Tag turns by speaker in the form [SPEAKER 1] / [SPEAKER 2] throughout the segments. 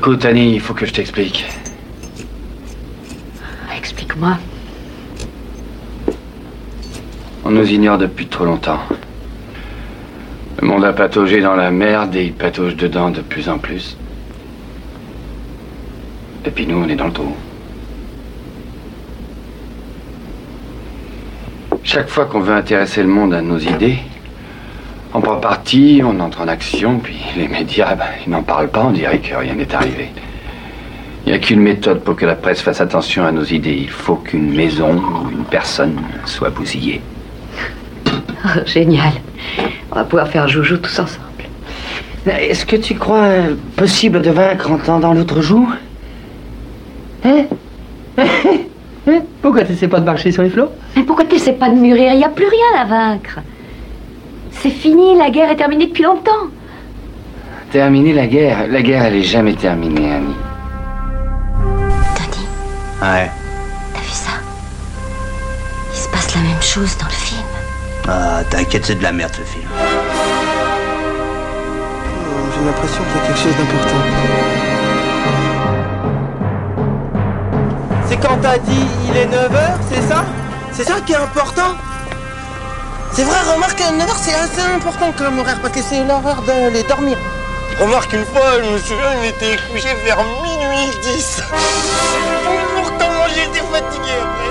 [SPEAKER 1] Écoute, Annie, il faut que je t'explique.
[SPEAKER 2] Explique-moi.
[SPEAKER 1] On nous ignore depuis trop longtemps. Le monde a pataugé dans la merde et il patauge dedans de plus en plus. Et puis nous, on est dans le trou. Chaque fois qu'on veut intéresser le monde à nos idées, parti, on entre en action, puis les médias, ben, ils n'en parlent pas, on dirait que rien n'est arrivé. Il n'y a qu'une méthode pour que la presse fasse attention à nos idées. Il faut qu'une maison ou une personne soit bousillée.
[SPEAKER 2] Oh, génial. On va pouvoir faire joujou tous ensemble.
[SPEAKER 3] Est-ce que tu crois possible de vaincre en tendant l'autre joue? Hein? Hein? Pourquoi tu sais pas de marcher sur les flots?
[SPEAKER 2] Mais pourquoi tu sais pas de mûrir? Il n'y a plus rien à vaincre. C'est fini, la guerre est terminée depuis longtemps.
[SPEAKER 1] Terminer la guerre. La guerre, elle est jamais terminée, Annie.
[SPEAKER 4] Tony,
[SPEAKER 5] Ouais.
[SPEAKER 4] t'as vu ça? Il se passe la même chose dans le film.
[SPEAKER 5] Ah, t'inquiète, c'est de la merde ce film.
[SPEAKER 6] J'ai l'impression qu'il y a quelque chose d'important. C'est quand t'as dit il est 9h, c'est ça? C'est ça qui est important? C'est vrai, remarque, 9h c'est assez important comme horaire parce que c'est l'heure d'aller dormir. Remarque, une fois, je me souviens, il était couché vers minuit 10. Pourtant, moi j'étais fatigué après.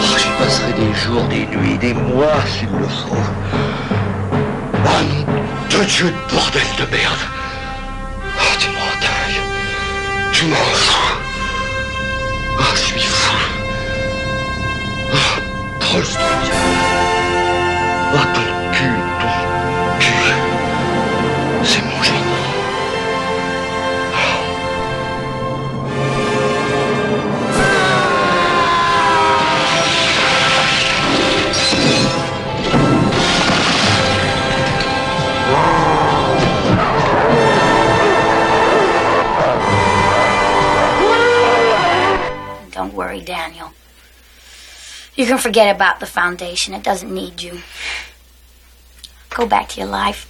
[SPEAKER 7] Oh, J'y passerai des jours, des nuits, des mois s'il le faut. Ah nom de Dieu de bordel de merde. Ah, tu m'en dingue. Tu m'en
[SPEAKER 8] forget about the foundation. It doesn't need you. Go back to your life.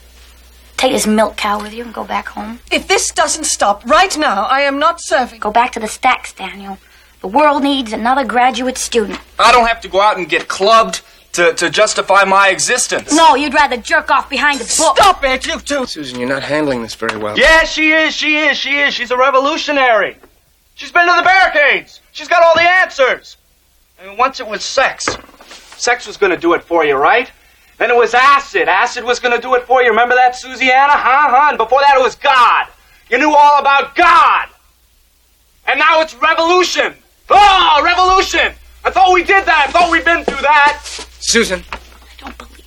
[SPEAKER 8] Take this milk cow with you and go back home.
[SPEAKER 9] If this doesn't stop right now, I am not serving.
[SPEAKER 8] Go back to the stacks, Daniel. The world needs another graduate student.
[SPEAKER 10] I don't have to go out and get clubbed to, to justify my existence.
[SPEAKER 8] No, you'd rather jerk off behind a book.
[SPEAKER 9] Stop it, you two!
[SPEAKER 6] Susan, you're not handling this very well.
[SPEAKER 10] Yeah, she is, she is, she is. She's a revolutionary. She's been to the barricades. She's got all the answers. I mean, once it was sex. Sex was gonna do it for you, right? Then it was acid. Acid was gonna do it for you. Remember that, Susiana? Huh, huh? And before that, it was God. You knew all about God. And now it's revolution. Oh, revolution! I thought we did that. I thought we'd been through that.
[SPEAKER 6] Susan,
[SPEAKER 8] I don't believe.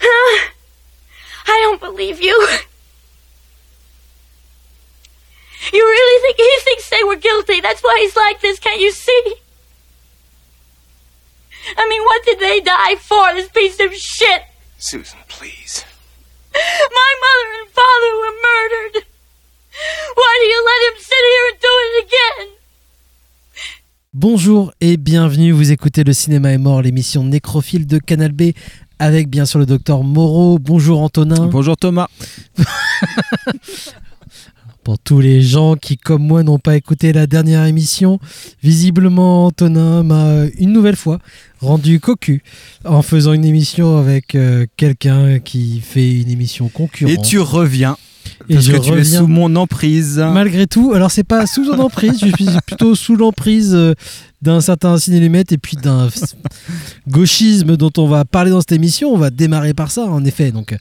[SPEAKER 8] I don't believe you. You really think he thinks they were guilty? That's why he's like this. Can't you see? I mean, what did they die for? This piece of shit?
[SPEAKER 6] Susan, please.
[SPEAKER 8] My mother and father were murdered. Why do you let him sit here and do it again?
[SPEAKER 11] Bonjour et bienvenue, vous écoutez Le Cinéma est mort, l'émission nécrophile de Canal B avec bien sûr le docteur Moreau. Bonjour Antonin.
[SPEAKER 12] Bonjour Thomas.
[SPEAKER 11] Pour tous les gens qui, comme moi, n'ont pas écouté la dernière émission, visiblement Antonin m'a une nouvelle fois rendu cocu en faisant une émission avec euh, quelqu'un qui fait une émission concurrente.
[SPEAKER 12] Et tu reviens.
[SPEAKER 11] Et
[SPEAKER 12] Parce
[SPEAKER 11] je
[SPEAKER 12] que tu es
[SPEAKER 11] reviens
[SPEAKER 12] sous mon emprise.
[SPEAKER 11] Malgré tout, alors c'est pas sous son emprise, je suis plutôt sous l'emprise euh, d'un certain cinélumètre et puis d'un gauchisme dont on va parler dans cette émission. On va démarrer par ça, en effet. Donc,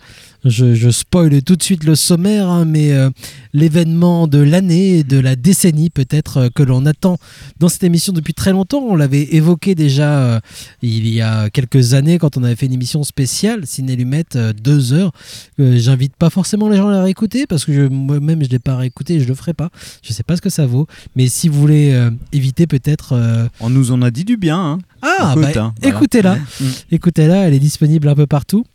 [SPEAKER 11] je, je spoil tout de suite le sommaire, hein, mais euh, l'événement de l'année et de la décennie, peut-être, euh, que l'on attend dans cette émission depuis très longtemps. On l'avait évoqué déjà euh, il y a quelques années quand on avait fait une émission spéciale, Cinélumètre, euh, deux heures. J'invite pas forcément les gens à la réécouter parce que moi-même je l'ai pas réécouté et je le ferai pas. Je sais pas ce que ça vaut, mais si vous voulez éviter peut-être.
[SPEAKER 12] On nous en a dit du bien. hein.
[SPEAKER 11] Ah, bah,
[SPEAKER 12] hein, voilà.
[SPEAKER 11] écoutez-la,
[SPEAKER 12] Mm.
[SPEAKER 11] écoutez-la, elle est disponible un peu partout.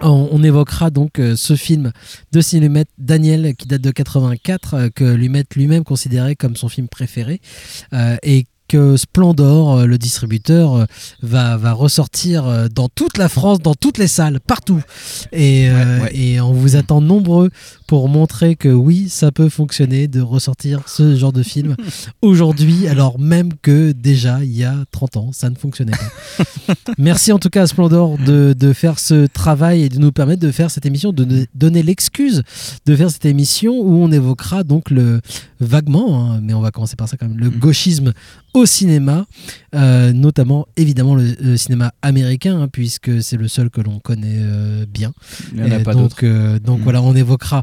[SPEAKER 11] On, on évoquera donc euh, ce film de Cinémètre Daniel qui date de 84 euh, que Lumet lui-même considérait comme son film préféré euh, et que Splendor, le distributeur, va, va ressortir dans toute la France, dans toutes les salles, partout. Et,
[SPEAKER 12] Ouais, ouais.
[SPEAKER 11] et on vous attend nombreux pour montrer que oui, ça peut fonctionner de ressortir ce genre de film aujourd'hui, alors même que déjà, il y a 30 ans, ça ne fonctionnait pas. Merci en tout cas à Splendor de, de faire ce travail et de nous permettre de faire cette émission, de donner l'excuse de faire cette émission où on évoquera donc le vaguement, hein, mais on va commencer par ça quand même, le gauchisme au cinéma, euh, notamment évidemment le, le cinéma américain, hein, puisque c'est le seul que l'on connaît euh, bien.
[SPEAKER 12] Il y en a
[SPEAKER 11] Et
[SPEAKER 12] pas
[SPEAKER 11] donc, euh, donc
[SPEAKER 12] Mm.
[SPEAKER 11] voilà, on évoquera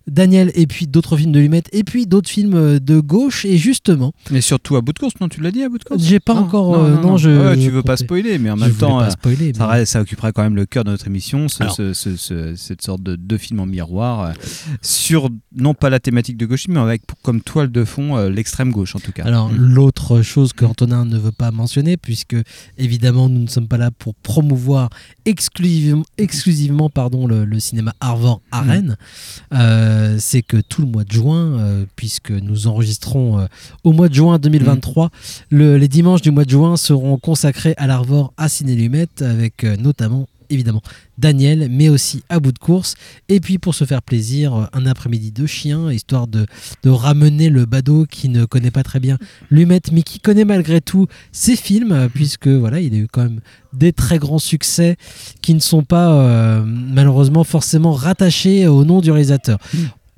[SPEAKER 11] Daniel et puis d'autres films de Lumet et puis d'autres films euh, de gauche et justement.
[SPEAKER 12] Mais surtout à bout de course, non Tu l'as dit à bout de course
[SPEAKER 11] J'ai pas
[SPEAKER 12] Non,
[SPEAKER 11] encore,
[SPEAKER 12] Non,
[SPEAKER 11] euh,
[SPEAKER 12] non,
[SPEAKER 11] non, je-
[SPEAKER 12] Ouais,
[SPEAKER 11] je
[SPEAKER 12] tu veux pas spoiler, mais en même temps, euh,
[SPEAKER 11] spoiler,
[SPEAKER 12] ça,
[SPEAKER 11] mais-
[SPEAKER 12] ça occupera quand même le cœur de notre émission, ce- cette sorte de deux films en miroir sur non pas la thématique de gauchisme, mais avec comme toile de fond l'extrême gauche en tout cas.
[SPEAKER 11] Alors
[SPEAKER 12] Mm.
[SPEAKER 11] l'autre chose que Antonin ne veut pas mentionner, puisque évidemment nous ne sommes pas là pour promouvoir exclusivement, exclusivement pardon, le, le cinéma Arvor à
[SPEAKER 12] Mm.
[SPEAKER 11] Rennes, euh, c'est que tout le mois de juin, euh, puisque nous enregistrons euh, au mois de juin 2023, le- les dimanches du mois de juin seront consacrés à l'Arvor à Ciné Lumette, avec euh, notamment évidemment Daniel, mais aussi à bout de course. Et puis pour se faire plaisir, un après-midi de chien, histoire de, ramener le badaud qui ne connaît pas très bien Lumette, mais qui connaît malgré tout ses films, puisque voilà, il a eu quand même des très grands succès qui ne sont pas euh, malheureusement forcément rattachés au nom du réalisateur.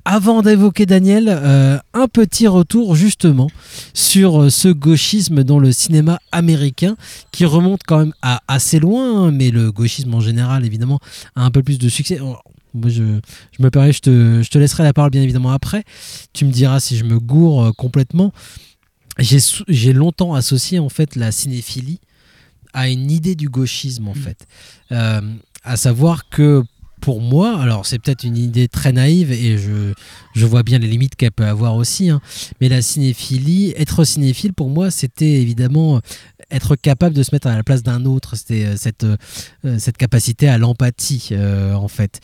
[SPEAKER 11] Avant d'évoquer Daniel, euh, un petit retour justement sur euh, ce gauchisme dans le cinéma américain qui remonte quand même à assez loin, hein, mais le gauchisme en général évidemment a un peu plus de succès. Oh, Moi, je, je me permets, je te, je te laisserai la parole bien évidemment après. Tu me diras si je me gourre euh, complètement. J'ai longtemps associé en fait la cinéphilie à une idée du gauchisme en fait. Euh, à savoir que pour moi, alors c'est peut-être une idée très naïve et je, je vois bien les limites qu'elle peut avoir aussi, hein, mais la cinéphilie, être cinéphile pour moi, c'était évidemment être capable de se mettre à la place d'un autre, c'était euh, cette, euh, cette capacité à l'empathie euh, en fait.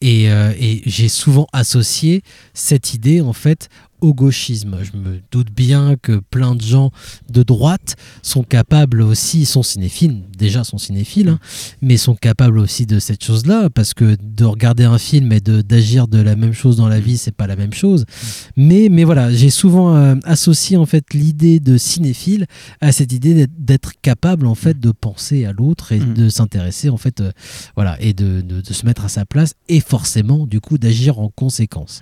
[SPEAKER 11] Et, euh, et j'ai souvent associé cette idée en fait au gauchisme. Je me doute bien que plein de gens de droite sont capables aussi, sont cinéphiles, déjà sont cinéphiles, hein, mais sont capables aussi de cette chose-là, parce que de regarder un film et d'agir de, la même chose dans la vie, c'est pas la même chose. Mais, mais voilà, j'ai souvent euh, associé en fait l'idée de cinéphile à cette idée d'être- capable en fait de penser à l'autre et de s'intéresser en fait, euh, voilà, et de, de- de se mettre à sa place et forcément du coup d'agir en conséquence.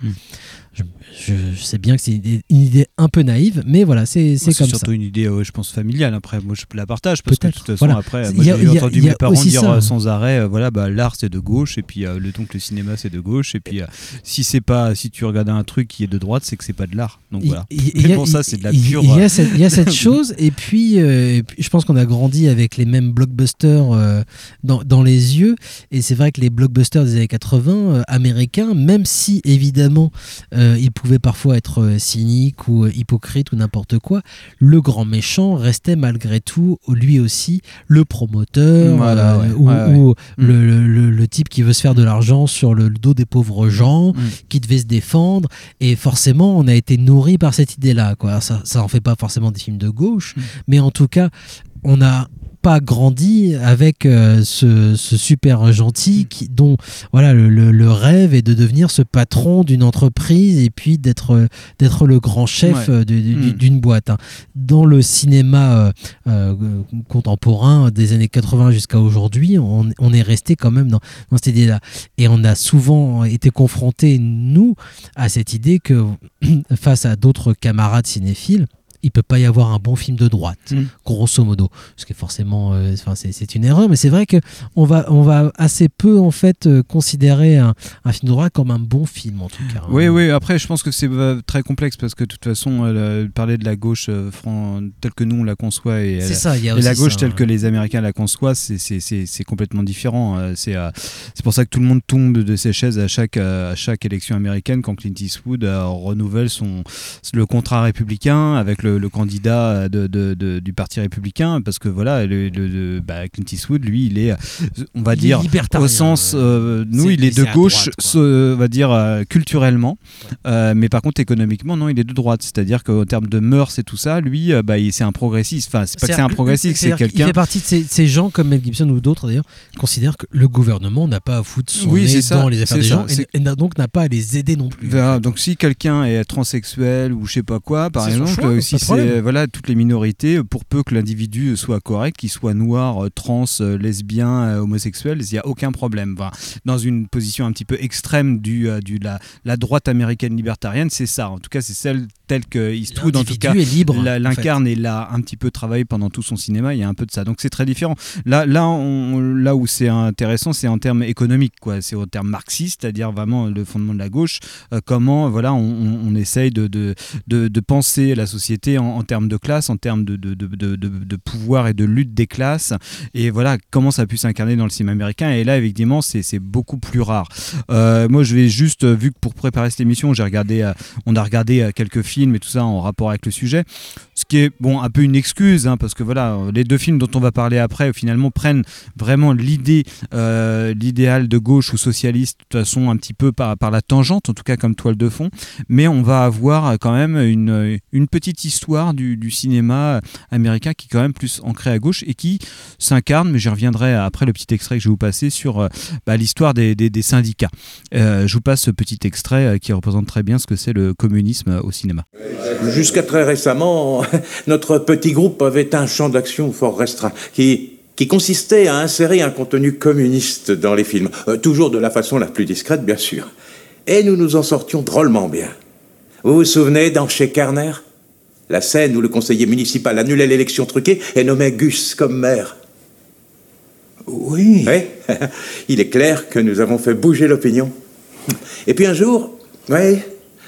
[SPEAKER 11] Je, je- je sais bien que c'est une idée, une idée un peu naïve, mais voilà, c'est c'est comme ça.
[SPEAKER 12] surtout une idée, euh, je pense, familiale. Après, moi, je la partage parce que de toute façon,
[SPEAKER 11] voilà.
[SPEAKER 12] après,
[SPEAKER 11] Il
[SPEAKER 12] moi, j'ai entendu mes parents dire
[SPEAKER 11] ça.
[SPEAKER 12] euh, sans arrêt, euh, voilà, bah, l'art c'est de gauche et puis euh, le donc le cinéma c'est de gauche et puis si c'est pas, si tu regardes un truc qui est de droite, c'est que c'est pas de l'art. Donc voilà. Et
[SPEAKER 11] a-
[SPEAKER 12] pour ça, c'est de la pure.
[SPEAKER 11] Il y a cette, il y a cette chose, et puis, et puis je pense qu'on a grandi avec les mêmes blockbusters dans, dans les yeux. Et c'est vrai que les blockbusters des années 80 euh, américains, même si évidemment euh, ils pouvaient parfois être euh, cyniques ou euh, hypocrites ou n'importe quoi, le grand méchant restait malgré tout, lui aussi, le promoteur
[SPEAKER 12] Voilà,
[SPEAKER 11] euh,
[SPEAKER 12] ouais.
[SPEAKER 11] ou,
[SPEAKER 12] Ouais, ouais.
[SPEAKER 11] ou
[SPEAKER 12] Mm.
[SPEAKER 11] le, le- le- le type qui veut se faire de l'argent sur le, dos des pauvres gens, qui devait se défendre. Et forcément, on a été nourri par cette idée-là. Quoi. Ça, ça en fait pas forcément des films de gauche, mais en tout cas, on n'a pas grandi avec euh, ce, ce super gentil qui, dont voilà le, le- le rêve est de devenir ce patron d'une entreprise et puis d'être d'être le grand chef
[SPEAKER 12] Ouais. Mm.
[SPEAKER 11] d'une boîte. hein. Dans le cinéma euh, euh, contemporain des années 80 jusqu'à aujourd'hui, on, on est resté quand même dans, dans cette idée-là. Et on a souvent été confrontés, nous, à cette idée que face à d'autres camarades cinéphiles, il peut pas y avoir un bon film de droite,
[SPEAKER 12] Mm.
[SPEAKER 11] grosso modo. Ce qui est forcément, euh, enfin, c'est, c'est une erreur, mais c'est vrai que on va, on va assez peu en fait euh, considérer un, un film de droite comme un bon film en tout cas. hein.
[SPEAKER 12] Oui, oui, après, je pense que c'est euh, très complexe parce que de toute façon, parler de la gauche fran- telle que nous on la conçoit et,
[SPEAKER 11] C'est ça, il y a
[SPEAKER 12] et la gauche
[SPEAKER 11] ça,
[SPEAKER 12] telle que les Américains la conçoivent, c'est- complètement différent. C'est pour ça que tout le monde tombe de ses chaises à chaque, à chaque élection américaine quand Clint Eastwood renouvelle son, le contrat républicain avec le le, le candidat de, de- de- du parti républicain, parce que voilà, le, le- le- bah, Clint Eastwood, lui, il est, on va
[SPEAKER 11] Il
[SPEAKER 12] dire, au sens,
[SPEAKER 11] euh,
[SPEAKER 12] nous, il est de gauche,
[SPEAKER 11] droite, quoi.
[SPEAKER 12] ce- on va dire euh, culturellement, Euh, mais par contre économiquement, non, il est de droite. C'est-à-dire qu'en termes de mœurs et tout ça, lui, bah, il- c'est un progressiste. Enfin, c'est pas que c'est un progressiste, c'est quelqu'un.
[SPEAKER 11] fait partie de ces, ces gens comme Mel Gibson ou d'autres d'ailleurs considèrent que le gouvernement n'a pas à foutre son
[SPEAKER 12] Oui,
[SPEAKER 11] nez
[SPEAKER 12] ça,
[SPEAKER 11] dans les affaires des
[SPEAKER 12] ça,
[SPEAKER 11] gens et- donc n'a pas à les aider non plus.
[SPEAKER 12] Donc si quelqu'un est transsexuel ou je sais pas quoi, par exemple, si. C'est voilà toutes les minorités, pour peu que l'individu soit correct, qu'il soit noir, euh, trans, euh, lesbien, euh, homosexuel, il n'y a aucun problème. Dans une position un petit peu extrême du, euh, du la, la droite américaine libertarienne, c'est ça. En tout cas, c'est celle telle que Eastwood en tout cas
[SPEAKER 11] L'individu est libre,
[SPEAKER 12] la-
[SPEAKER 11] en
[SPEAKER 12] l'incarne et l'a un petit peu travaillé pendant tout son cinéma. Il y a un peu de ça. Donc c'est très différent. Là, là, on- là où c'est intéressant, c'est en termes économiques, quoi. C'est en termes marxistes, c'est-à-dire vraiment le fondement de la gauche. euh, comment, voilà, on, on- on essaye de, de, de, de penser la société en, termes de classe, en termes de, de, de, de, pouvoir et de lutte des classes. Et voilà, comment ça a pu s'incarner dans le cinéma américain. Et là, évidemment, c'est beaucoup plus rare. Euh, moi, je vais juste, euh, vu que pour préparer cette émission, regardé, euh, on a regardé quelques films et tout ça en rapport avec le sujet. Ce qui est bon, un peu une excuse, hein, parce que voilà, les deux films dont on va parler après, finalement, prennent vraiment l'idée, l'idéal de gauche ou socialiste, de toute façon, un petit peu par, par la tangente, en tout cas comme toile de fond. Mais on va avoir quand même une, une petite histoire du, du cinéma américain qui est quand même plus ancré à gauche et qui s'incarne, mais j'y reviendrai après le petit extrait que je vais vous passer sur euh, bah, l'histoire des, syndicats. Euh, je vous passe ce petit extrait euh, qui représente très bien ce que c'est le communisme au cinéma.
[SPEAKER 13] Jusqu'à très récemment, notre petit groupe avait un champ d'action fort restreint qui, consistait à insérer un contenu communiste dans les films, toujours de la façon la plus discrète, bien sûr. Et nous nous en sortions drôlement bien. Vous vous souvenez dans Chez Kerner? La scène où le conseiller municipal annulait l'élection truquée et nommait Gus comme maire. Oui. Il est clair que nous avons fait bouger l'opinion. Et puis un jour, oui,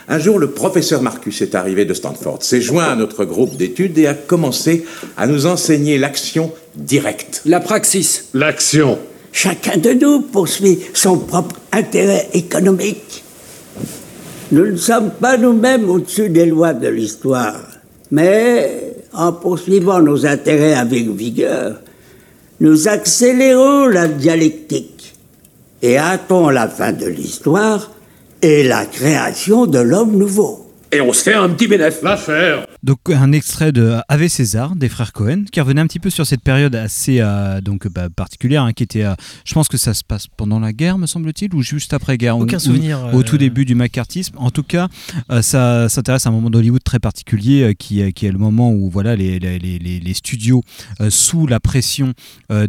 [SPEAKER 13] un jour, le professeur Marcus est arrivé de Stanford, s'est joint à notre groupe d'études et a commencé à nous enseigner l'action directe.
[SPEAKER 14] La praxis.
[SPEAKER 13] L'action.
[SPEAKER 15] Chacun de nous poursuit son propre intérêt économique. Nous ne sommes pas nous-mêmes au-dessus des lois de l'histoire, mais en poursuivant nos intérêts avec vigueur, nous accélérons la dialectique et hâtons la fin de l'histoire et la création de l'homme nouveau.
[SPEAKER 14] Et on se fait un petit bénéfice. L'affaire.
[SPEAKER 12] Donc un extrait de Ave César des frères Cohen qui revenait un petit peu sur cette période assez euh, donc bah, particulière hein, qui était euh, je pense que ça se passe pendant la guerre me semble-t-il ou juste après guerre
[SPEAKER 11] Aucun
[SPEAKER 12] ou-
[SPEAKER 11] souvenir,
[SPEAKER 12] ou- au
[SPEAKER 11] euh,
[SPEAKER 12] tout début du macartisme. En tout cas ça s'intéresse à un moment d'Hollywood très particulier qui, est- qui est le moment où voilà les, les, les- studios sous la pression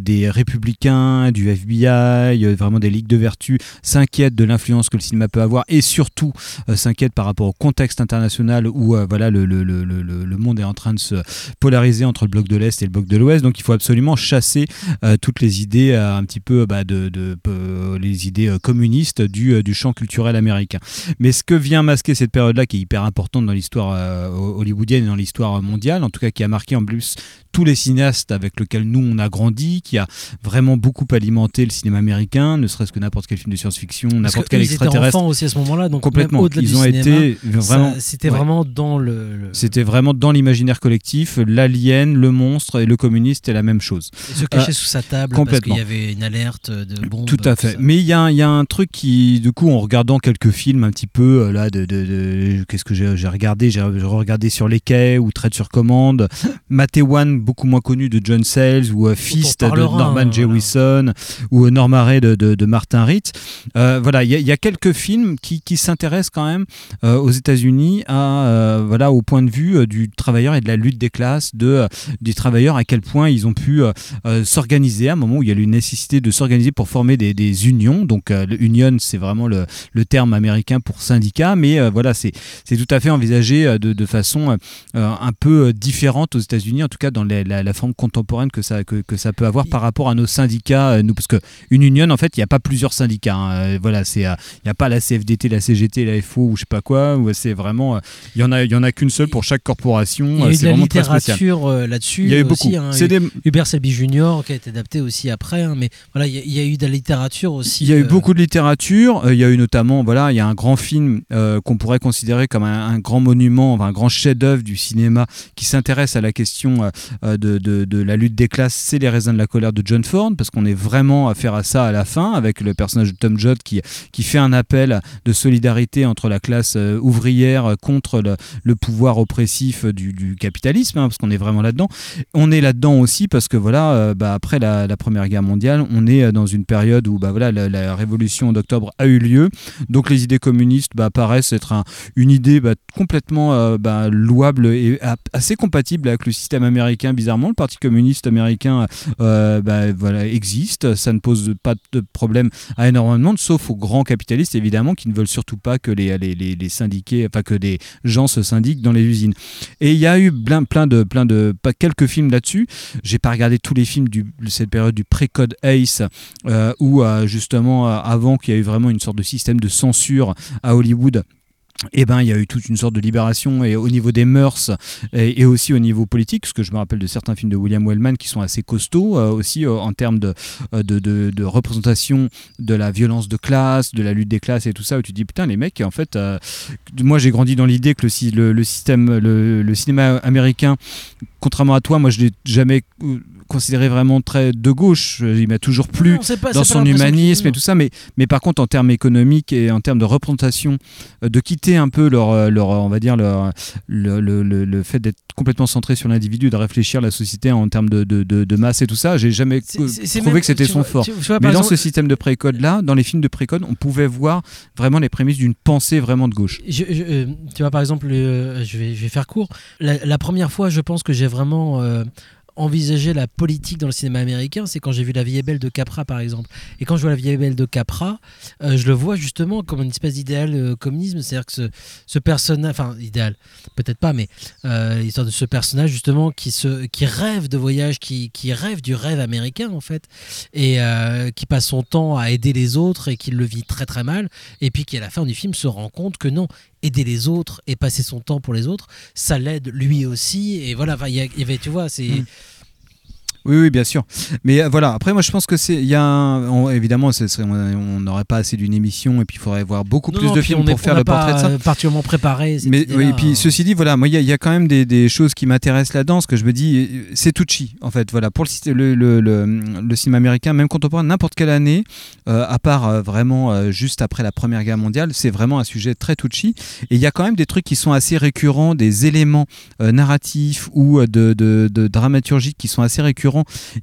[SPEAKER 12] des républicains du FBI vraiment des ligues de vertu s'inquiètent de l'influence que le cinéma peut avoir et surtout s'inquiètent par rapport au contexte international où voilà le, le, le, le- monde est en train de se polariser entre le bloc de l'Est et le bloc de l'Ouest. Donc il faut absolument chasser euh, toutes les idées euh, un petit peu bah, de, euh, les idées communistes du, champ culturel américain. Mais ce que vient masquer cette période-là, qui est hyper importante dans l'histoire hollywoodienne et dans l'histoire mondiale, en tout cas qui a marqué en plus tous les cinéastes avec lesquels nous on a grandi, qui a vraiment beaucoup alimenté le cinéma américain, ne serait-ce que n'importe quel film de science-fiction, n'importe
[SPEAKER 11] que
[SPEAKER 12] quel
[SPEAKER 11] ils étaient
[SPEAKER 12] extraterrestre.
[SPEAKER 11] enfants aussi à ce moment-là, donc
[SPEAKER 12] complètement.
[SPEAKER 11] même
[SPEAKER 12] Ils
[SPEAKER 11] du
[SPEAKER 12] ont
[SPEAKER 11] cinéma,
[SPEAKER 12] été vraiment.
[SPEAKER 11] C'était
[SPEAKER 12] ouais.
[SPEAKER 11] vraiment dans le. le-
[SPEAKER 12] C'était vraiment dans l'imaginaire collectif. L'alien, le monstre et le communiste est la même chose.
[SPEAKER 11] Il se cachait
[SPEAKER 12] Euh,
[SPEAKER 11] sous sa table parce qu'il y avait une alerte de bombe.
[SPEAKER 12] Tout à fait. Mais il y, a y a un truc qui, du coup, en regardant quelques films un petit peu, euh, là, de, de- de- qu'est-ce que j'ai regardé J'ai regardé sur les quais ou Traite sur commande. Matewan, beaucoup moins connu de John Sayles ou euh, Fist de Norman
[SPEAKER 11] hein,
[SPEAKER 12] Jewison ou euh, Norma Ray de, de- de Martin Ritz. Euh, voilà, il y, a- il y a quelques films qui, qui s'intéressent quand même aux États-Unis à voilà au point de vue du travailleur et de la lutte des classes, de des travailleurs à quel point ils ont pu s'organiser à un moment où il y a eu une nécessité de s'organiser pour former des, des unions. Donc union c'est vraiment le, le terme américain pour syndicat, mais voilà c'est tout à fait envisagé de, de façon un peu différente aux États-Unis, en tout cas dans la, la- la forme contemporaine que ça, que, que ça peut avoir par rapport à nos syndicats. euh, nous, parce que une union, en fait, il n'y a pas plusieurs syndicats. hein. Euh, voilà, c'est, euh, il n'y a pas la CFDT, la CGT, la FO ou je sais pas quoi. C'est vraiment, il y en a, il y en a qu'une seule pour chaque corporation.
[SPEAKER 11] Il y a eu
[SPEAKER 12] c'est
[SPEAKER 11] de la
[SPEAKER 12] vraiment très spécial.
[SPEAKER 11] littérature là-dessus.
[SPEAKER 12] Il y a eu
[SPEAKER 11] aussi,
[SPEAKER 12] beaucoup.
[SPEAKER 11] hein.
[SPEAKER 12] C'est des-
[SPEAKER 11] Hubert Selby Junior qui a été adapté aussi après. hein, mais voilà, il y, a- il y a eu de la littérature aussi.
[SPEAKER 12] Il y a eu beaucoup de littérature. il y a eu notamment, voilà, il y a un grand film euh, qu'on pourrait considérer comme un, un grand monument, enfin, un grand chef-d'œuvre du cinéma qui s'intéresse à la question de, de- la lutte des classes. C'est Les raisins de la colère de John Ford, parce qu'on est vraiment à faire à ça à la fin avec le personnage de Tom Judd qui, qui fait un appel de solidarité entre la classe euh, ouvrière euh, contre le, pouvoir oppressif du, capitalisme, hein, parce qu'on est vraiment là-dedans. On est là-dedans aussi parce que voilà, euh, bah, après la, Première Guerre mondiale, on est euh, dans une période où bah, voilà, la, révolution d'octobre a eu lieu. Donc les idées communistes bah, paraissent être un- une idée bah, complètement euh, louable et assez compatible avec le système américain. Bizarrement, le Parti communiste américain euh, bah, existe. Ça ne pose pas de problème à énormément de monde, sauf aux grands capitalistes évidemment qui ne veulent surtout pas que les, syndiqués, enfin que des gens se syndiquent dans les usines. Et il y a eu plein, de, pas quelques films là-dessus. J'ai pas regardé tous les films de cette période du pré-code Ace, euh, où euh, justement avant qu'il y a eu vraiment une sorte de système de censure à Hollywood. Eh ben, il y a eu toute une sorte de libération au niveau des mœurs et, aussi au niveau politique, parce que je me rappelle de certains films de William Wellman qui sont assez costauds euh, aussi euh, en termes de, euh, de, représentation de la violence de classe, de la lutte des classes et tout ça, où tu dis putain les mecs, en fait, moi j'ai grandi dans l'idée que le, système, le, cinéma américain, contrairement à toi, moi je l'ai jamais considéré vraiment très de gauche. Il m'a toujours plu
[SPEAKER 11] Non,
[SPEAKER 12] dans son humanisme et tout ça, mais, mais par contre en termes économiques et en termes de représentation, euh, de quitter un peu leur, euh, leur on va dire leur, le, le, le- le fait d'être complètement centré sur l'individu, de réfléchir la société en termes de, de, de, de masse et tout ça, j'ai jamais trouvé
[SPEAKER 11] même-
[SPEAKER 12] que c'était son
[SPEAKER 11] vois-
[SPEAKER 12] fort.
[SPEAKER 11] tu- tu vois,
[SPEAKER 12] mais dans
[SPEAKER 11] exemple-
[SPEAKER 12] ce système de précode là, dans les films de précode, on pouvait voir vraiment les prémices d'une pensée vraiment de gauche.
[SPEAKER 11] Je- je- euh, tu vois, par exemple, euh, je, vais, je vais faire court. La, la première fois, je pense que j'ai vraiment euh, envisagé la politique dans le cinéma américain, c'est quand j'ai vu La vie est belle de Capra, par exemple. Et quand je vois La vie est belle de Capra, euh, je le vois justement comme une espèce d'idéal euh, communisme. C'est-à-dire que ce, personnage, enfin, idéal, peut-être pas, mais euh, de ce personnage justement qui, se, qui rêve de voyage, qui, qui rêve du rêve américain, en fait, et euh, qui passe son temps à aider les autres et qui le vit très très mal, et puis qui à la fin du film se rend compte que non, aider les autres et passer son temps pour les autres, ça l'aide lui aussi, et voilà, il y avait, tu vois, c'est...
[SPEAKER 12] Mm. Oui, oui, bien sûr. Mais euh, voilà, après, moi, je pense que c'est. Il y a un- on- évidemment, ce serait- on n'aurait pas assez d'une émission et puis il faudrait voir beaucoup
[SPEAKER 11] Non,
[SPEAKER 12] plus
[SPEAKER 11] non,
[SPEAKER 12] de films
[SPEAKER 11] on est-
[SPEAKER 12] pour faire
[SPEAKER 11] on
[SPEAKER 12] le portrait de ça.
[SPEAKER 11] euh, particulièrement préparé.
[SPEAKER 12] Mais oui, et puis
[SPEAKER 11] hein.
[SPEAKER 12] ceci dit, voilà, moi, il y, a- il y a quand même des, des choses qui m'intéressent là-dedans, ce que je me dis, euh, c'est Tucci, en fait, voilà, pour le, syst- le, le, le- le cinéma américain, même contemporain, n'importe quelle année, euh, à part euh, vraiment euh, juste après la Première Guerre mondiale, c'est vraiment un sujet très Tucci. Et il y a quand même des trucs qui sont assez récurrents, des éléments euh, narratifs ou euh, de, de, de dramaturgie qui sont assez récurrents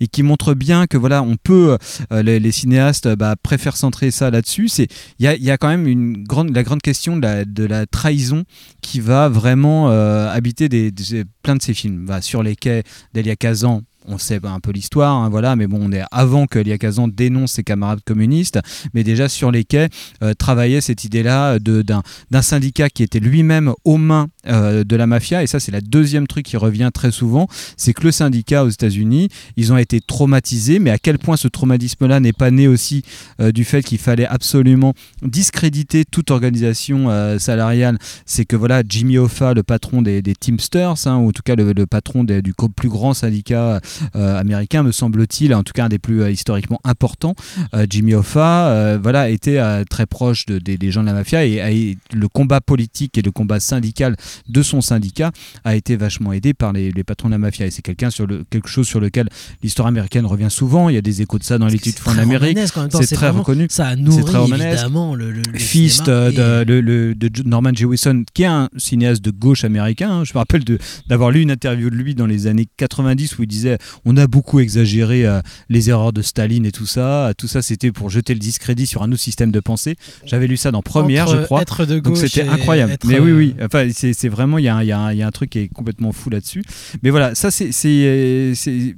[SPEAKER 12] et qui montrent bien que voilà, on peut, euh, les, cinéastes euh, bah, préfèrent centrer ça là-dessus. Il y a, y a quand même une grande, la grande question de la, trahison qui va vraiment euh, habiter des, des- plein de ces films. Bah, sur les quais d'Elia Kazan, on sait un peu l'histoire, hein, voilà, mais bon, on est avant que Elia Kazan dénonce ses camarades communistes, mais déjà sur les quais, euh, travaillait cette idée-là de- d'un syndicat qui était lui-même aux mains euh, de la mafia, et ça c'est la deuxième truc qui revient très souvent, c'est que le syndicat aux États-Unis, ils ont été traumatisés, mais à quel point ce traumatisme-là n'est pas né aussi euh, du fait qu'il fallait absolument discréditer toute organisation euh, salariale, c'est que voilà, Jimmy Hoffa, le patron des, Teamsters, hein, ou en tout cas le, patron du plus grand syndicat euh, américain, me semble-t-il, en tout cas un des plus euh, historiquement importants, euh, Jimmy Hoffa, euh, voilà, était euh, très proche de- des- des gens de la mafia et, et le combat politique et le combat syndical de son syndicat a été vachement aidé par les, les patrons de la mafia. Et c'est quelqu'un sur le, quelque chose sur lequel l'histoire américaine revient souvent. Il y a des échos de ça dans l'étude
[SPEAKER 11] C'est
[SPEAKER 12] en
[SPEAKER 11] très
[SPEAKER 12] Amérique.
[SPEAKER 11] romanesque en même temps,
[SPEAKER 12] C'est très reconnu.
[SPEAKER 11] ça a
[SPEAKER 12] C'est
[SPEAKER 11] nourri
[SPEAKER 12] très
[SPEAKER 11] évidemment le- le- le
[SPEAKER 12] Fist
[SPEAKER 11] cinéma
[SPEAKER 12] euh,
[SPEAKER 11] et-
[SPEAKER 12] de, le- de Norman J. Wilson, qui est un cinéaste de gauche américain. hein. Je me rappelle de- d'avoir lu une interview de lui dans les années 90 où il disait on a beaucoup exagéré euh, les erreurs de Staline et tout ça. Tout ça, c'était pour jeter le discrédit sur un autre système de pensée. J'avais lu ça dans Première,
[SPEAKER 11] Entre
[SPEAKER 12] je crois.
[SPEAKER 11] être de
[SPEAKER 12] Donc c'était incroyable.
[SPEAKER 11] être,
[SPEAKER 12] Mais oui,
[SPEAKER 11] euh,
[SPEAKER 12] oui. Enfin, c'est- vraiment, il y, a un- y, y a truc qui est complètement fou là-dessus. Mais voilà, ça, c'est,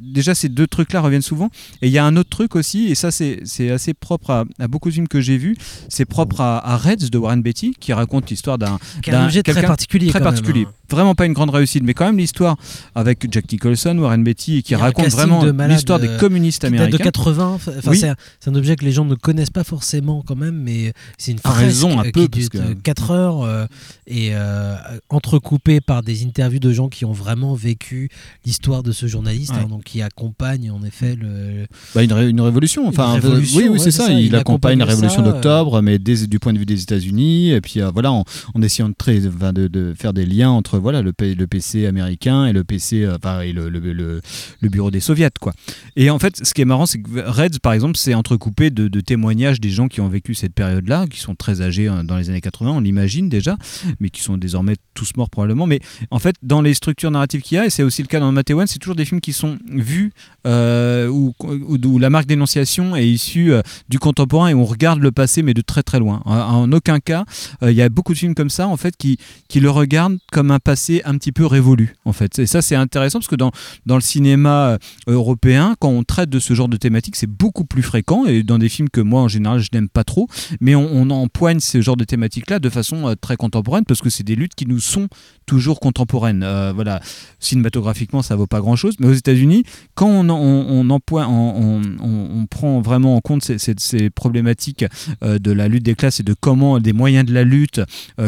[SPEAKER 12] déjà ces deux trucs-là reviennent souvent. Et il y a un autre truc aussi, et ça, c'est, assez propre à, à beaucoup de films que j'ai vus. C'est propre à, à Reds de Warren Beatty, qui raconte l'histoire d'un,
[SPEAKER 11] Qui objet très particulier,
[SPEAKER 12] très
[SPEAKER 11] même,
[SPEAKER 12] particulier.
[SPEAKER 11] hein.
[SPEAKER 12] Vraiment pas une grande réussite, mais quand même l'histoire avec Jack Nicholson, Warren Beatty, et qui raconte vraiment
[SPEAKER 11] de
[SPEAKER 12] l'histoire des
[SPEAKER 11] euh,
[SPEAKER 12] communistes américains.
[SPEAKER 11] de 80. Enfin,
[SPEAKER 12] Oui.
[SPEAKER 11] c'est un- objet que les gens ne connaissent pas forcément quand même, mais c'est une
[SPEAKER 12] A
[SPEAKER 11] fresque
[SPEAKER 12] raison, un
[SPEAKER 11] euh,
[SPEAKER 12] peu,
[SPEAKER 11] qui dure
[SPEAKER 12] que-
[SPEAKER 11] 4 heures euh, et euh, entrecoupée par des interviews de gens qui ont vraiment vécu l'histoire de ce journaliste,
[SPEAKER 12] Ouais.
[SPEAKER 11] hein, donc qui accompagne en effet le.
[SPEAKER 12] Bah, une, ré- une révolution. Enfin,
[SPEAKER 11] Une révolution,
[SPEAKER 12] oui, oui,
[SPEAKER 11] ouais,
[SPEAKER 12] c'est ça.
[SPEAKER 11] ça,
[SPEAKER 12] Il,
[SPEAKER 11] il
[SPEAKER 12] accompagne la révolution d'octobre, mais des- du point de vue des États-Unis. Et puis euh, voilà, en, en essayant de, très- enfin, de, de faire des liens entre voilà le, PC américain et le PC, enfin, et le, le, le- le bureau des soviets, quoi. Et en fait, ce qui est marrant, c'est que Reds, par exemple, c'est entrecoupé de, témoignages des gens qui ont vécu cette période-là, qui sont très âgés euh, dans les années 80, on l'imagine déjà, mais qui sont désormais tous morts probablement. Mais en fait, dans les structures narratives qu'il y a, et c'est aussi le cas dans One, c'est toujours des films qui sont vus euh, où, où- où la marque d'énonciation est issue euh, du contemporain et on regarde le passé, mais de très très loin. En, en aucun cas, euh, il y a beaucoup de films comme ça, en fait, qui, qui le regardent comme un passé un petit peu révolu, en fait. Et ça, c'est intéressant parce que dans, dans le cinéma euh, européen, quand on traite de ce genre de thématique, c'est beaucoup plus fréquent et dans des films que moi, en général, je n'aime pas trop, mais on, on empoigne ce genre de thématiques-là de façon euh, très contemporaine parce que c'est des luttes qui nous sont toujours contemporaines. Euh, voilà, cinématographiquement, ça vaut pas grand-chose, mais aux États-Unis, quand on, on, empoigne- on, prend vraiment en compte ces, problématiques de la lutte des classes et de comment des moyens de la lutte,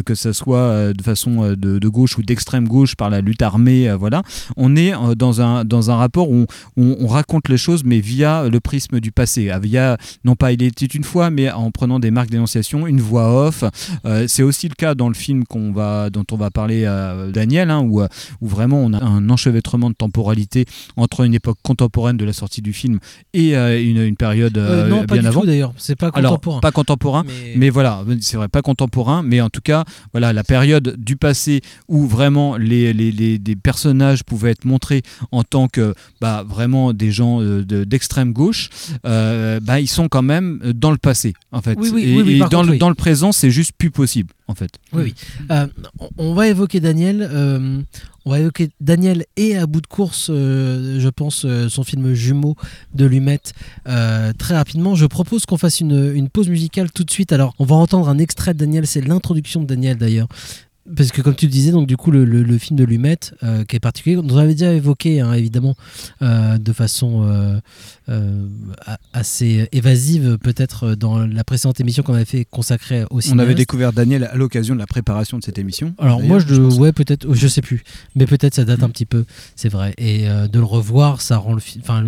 [SPEAKER 12] que ce soit de façon de, gauche ou d'extrême gauche par la lutte armée, voilà, on est dans un, dans un rapport où on, on raconte les choses, mais via le prisme du passé, euh, via non pas il était une fois, mais en prenant des marques d'énonciation, une voix off. Euh, c'est aussi le cas dans le film qu'on va, dont on va parler, euh, Daniel, hein, où, euh, où vraiment on a un enchevêtrement de temporalité entre une époque contemporaine de la sortie du film et euh, une, une période
[SPEAKER 11] Euh, non,
[SPEAKER 12] bien avant.
[SPEAKER 11] d'ailleurs. C'est pas
[SPEAKER 12] Alors,
[SPEAKER 11] contemporain.
[SPEAKER 12] pas contemporain,
[SPEAKER 11] Mais-
[SPEAKER 12] mais, voilà, c'est vrai, pas contemporain, mais en tout cas, voilà, la période du passé où vraiment les, les, personnages pouvaient être montrés en tant que bah, vraiment des gens euh, de- d'extrême gauche, euh, bah, ils sont quand même dans le passé, en fait.
[SPEAKER 11] Oui, oui,
[SPEAKER 12] et
[SPEAKER 11] oui,
[SPEAKER 12] et dans,
[SPEAKER 11] contre,
[SPEAKER 12] le, dans le présent, c'est juste plus possible, en fait.
[SPEAKER 11] Oui, oui. Euh, on- va évoquer Daniel. euh, on va évoquer Daniel et à bout de course, euh, je pense, euh, son film jumeau de Lumet euh, très rapidement. Je propose qu'on fasse une, une pause musicale tout de suite. Alors, on va entendre un extrait de Daniel. C'est l'introduction de Daniel d'ailleurs. Parce que comme tu le disais, donc du coup le, le- le film de Lumet euh, qui est particulier, on avait déjà évoqué hein, évidemment euh, de façon euh, assez évasive peut-être dans la précédente émission qu'on avait fait consacrée au
[SPEAKER 12] On
[SPEAKER 11] cinéaste.
[SPEAKER 12] avait découvert Daniel à l'occasion de la préparation de cette émission.
[SPEAKER 11] Alors moi je,
[SPEAKER 12] pense.
[SPEAKER 11] ouais peut-être je sais plus mais peut-être ça date un petit peu c'est vrai et de le revoir ça rend le film enfin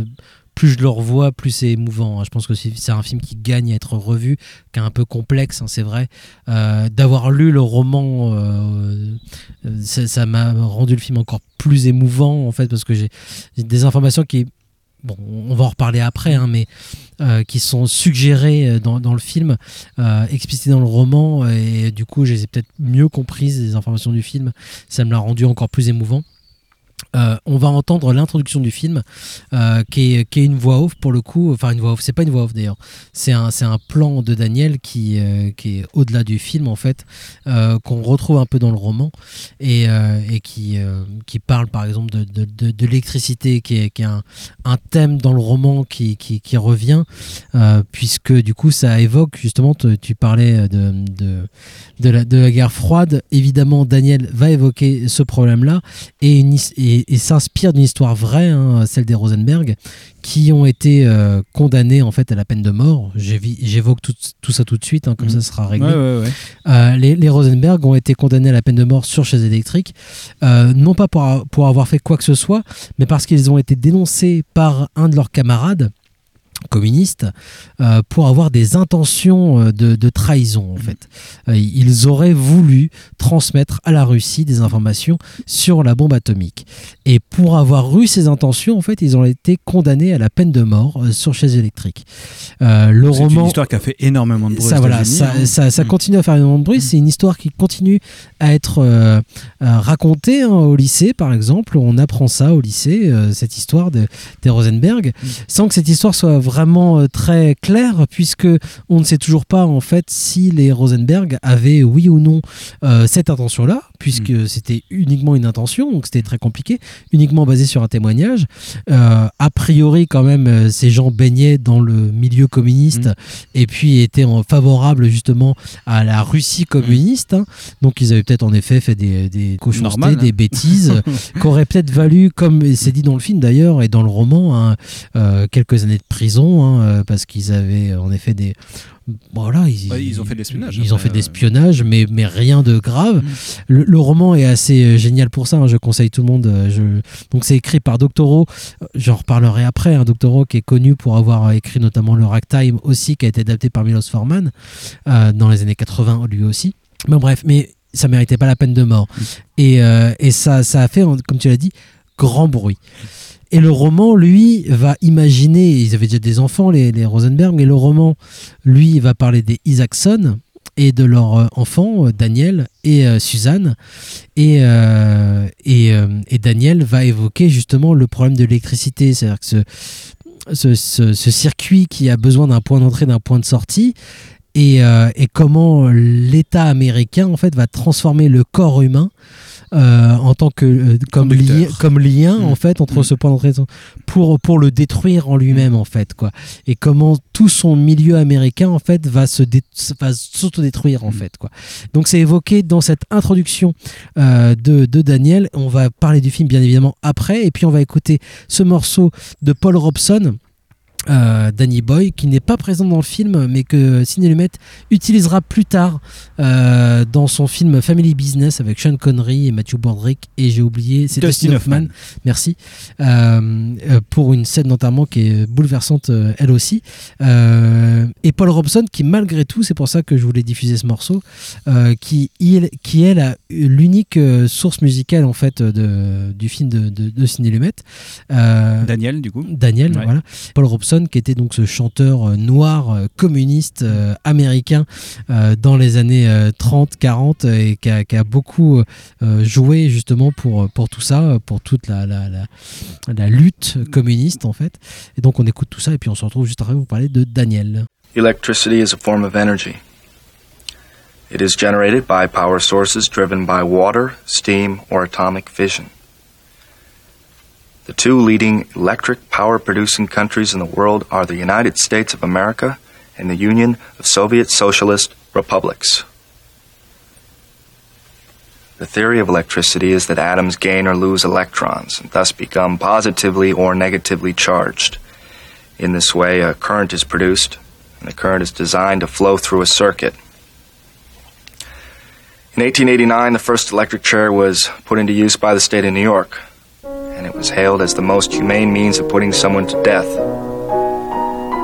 [SPEAKER 11] plus je le revois plus c'est émouvant hein. je pense que c'est un film qui gagne à être revu qui est un peu complexe hein, c'est vrai Euh, d'avoir lu le roman euh, euh, ça m'a rendu le film encore plus émouvant en fait parce que j'ai des informations qui bon, on va en reparler après, hein, mais qui sont suggérées dans, le film, explicitées dans le roman, et du coup, je les ai peut-être mieux comprises, les informations du film. Ça me l'a rendu encore plus émouvant. Euh, on va entendre l'introduction du film, euh, qui, est, une voix off pour le coup. Enfin, une voix off, c'est pas une voix off d'ailleurs. C'est un, plan de Daniel qui, euh, qui est au-delà du film en fait, qu'on retrouve un peu dans le roman et, et qui, parle par exemple de, l'électricité, qui est, un, thème dans le roman qui, revient, puisque du coup ça évoque justement, tu, parlais de, la, guerre froide. Évidemment, Daniel va évoquer ce problème-là et, une his- et, et s'inspire d'une histoire vraie, hein, celle des Rosenberg, qui ont été euh, condamnés en fait à la peine de mort. J'évoque tout, tout ça tout de suite, hein, comme ça sera réglé.
[SPEAKER 12] Ouais, ouais, ouais.
[SPEAKER 11] Euh, les, les Rosenberg ont été condamnés à la peine de mort sur chaise électrique, euh, non pas pour avoir fait quoi que ce soit, mais parce qu'ils ont été dénoncés par un de leurs camarades communistes euh, pour avoir des intentions euh, de, de trahison en fait. Euh, ils auraient voulu transmettre à la Russie des informations sur la bombe atomique. Et pour avoir eu ces intentions, en fait, ils ont été condamnés à la peine de mort euh, sur chaise électrique. Euh, le
[SPEAKER 12] C'est
[SPEAKER 11] roman
[SPEAKER 12] une histoire qui a fait énormément de bruit.
[SPEAKER 11] ça, voilà, ça,
[SPEAKER 12] hein.
[SPEAKER 11] ça, ça
[SPEAKER 12] Mm.
[SPEAKER 11] continue à faire énormément de bruit. C'est une histoire qui continue à être racontée hein, au lycée, par exemple. On apprend ça au lycée, cette histoire de, des Rosenberg,
[SPEAKER 12] Mm.
[SPEAKER 11] sans que cette histoire soit vraiment euh, très clair puisque on ne sait toujours pas en fait si les Rosenberg avaient oui ou non euh, cette intention-là, puisque
[SPEAKER 12] Mm.
[SPEAKER 11] c'était uniquement une intention, donc c'était très compliqué, uniquement basé sur un témoignage. Euh, a priori, quand même, ces gens baignaient dans le milieu communiste
[SPEAKER 12] Mm.
[SPEAKER 11] et puis étaient en- favorables justement à la Russie communiste. hein. Donc ils avaient peut-être en effet fait des, des cochonnetés,
[SPEAKER 12] Normal, hein.
[SPEAKER 11] des bêtises, qui auraient peut-être valu, comme c'est dit dans le film d'ailleurs et dans le roman, hein, euh, quelques années de prison, hein, euh, parce qu'ils avaient en effet des. Voilà, ils,
[SPEAKER 12] Ouais, ils ont fait de l'espionnage,
[SPEAKER 11] Ils ont
[SPEAKER 12] après,
[SPEAKER 11] fait de
[SPEAKER 12] euh.
[SPEAKER 11] l'espionnage, mais, mais rien de grave.
[SPEAKER 12] Mm.
[SPEAKER 11] Le, le roman est assez euh, génial pour ça. hein, je conseille tout le monde. euh, je- Donc c'est écrit par Doctorow. Euh, J'en reparlerai après. Un Doctorow qui est connu pour avoir euh, écrit notamment le Ragtime aussi, qui a été adapté par Milos Forman euh, dans les années 80 lui aussi. Mais bref, mais ça méritait pas la peine de mort. Et, euh, et ça, ça a fait, comme tu l'as dit, grand bruit. Et le roman, lui, va imaginer, ils avaient déjà des enfants, les, Rosenberg, mais le roman, lui, va parler des Isaacson et de leurs euh, enfants, euh, Daniel et euh, Suzanne. Et, Daniel va évoquer justement le problème de l'électricité, c'est-à-dire que ce, circuit qui a besoin d'un point d'entrée, d'un point de sortie, et, et comment l'État américain en fait va transformer le corps humain en tant que euh, comme, lien, comme lien
[SPEAKER 12] Mm.
[SPEAKER 11] en fait entre
[SPEAKER 12] Mm.
[SPEAKER 11] ce point d'entrée pour pour le détruire en lui-même en fait quoi. Et comment tout son milieu américain en fait va se va s'autodétruire en fait quoi. Donc c'est évoqué dans cette introduction euh, de, de Daniel. On va parler du film bien évidemment après. Et puis on va écouter ce morceau de Paul Robson euh, Danny Boy, qui n'est pas présent dans le film, mais que Sidney Lumet utilisera plus tard euh, dans son film Family Business avec Sean Connery et Matthew Broderick et j'ai oublié, c'est
[SPEAKER 12] Dustin
[SPEAKER 11] Dustin Hoffman.
[SPEAKER 12] Hoffman.
[SPEAKER 11] Merci euh, pour une scène notamment qui est bouleversante elle aussi. Et Paul Robson qui malgré tout, c'est pour ça que je voulais diffuser ce morceau, qui il, qui est la- l'unique source musicale en fait de, du film de, de, de Sidney Lumet.
[SPEAKER 12] Daniel, du coup.
[SPEAKER 11] Daniel,
[SPEAKER 12] Ouais.
[SPEAKER 11] voilà. Paul Robson, qui était donc ce chanteur euh, noir euh, communiste euh, américain dans les années euh, 30, 40 euh, et qui a, qui a beaucoup joué justement pour, pour tout ça, pour toute la, la, la, la lutte communiste en fait. Et donc on écoute tout ça et puis on se retrouve juste après pour parler de Daniel.
[SPEAKER 16] Electricity is a form of energy. It is generated by power sources driven by water, steam, or atomic fission. The two leading electric power producing countries in the world are the United States of America and the Union of Soviet Socialist Republics. The theory of electricity is that atoms gain or lose electrons and thus become positively or negatively charged. In this way, a current is produced, and the current is designed to flow through a circuit. In 1889, the first electric chair was put into use by the state of New York, and it was hailed as the most humane means of putting someone to death.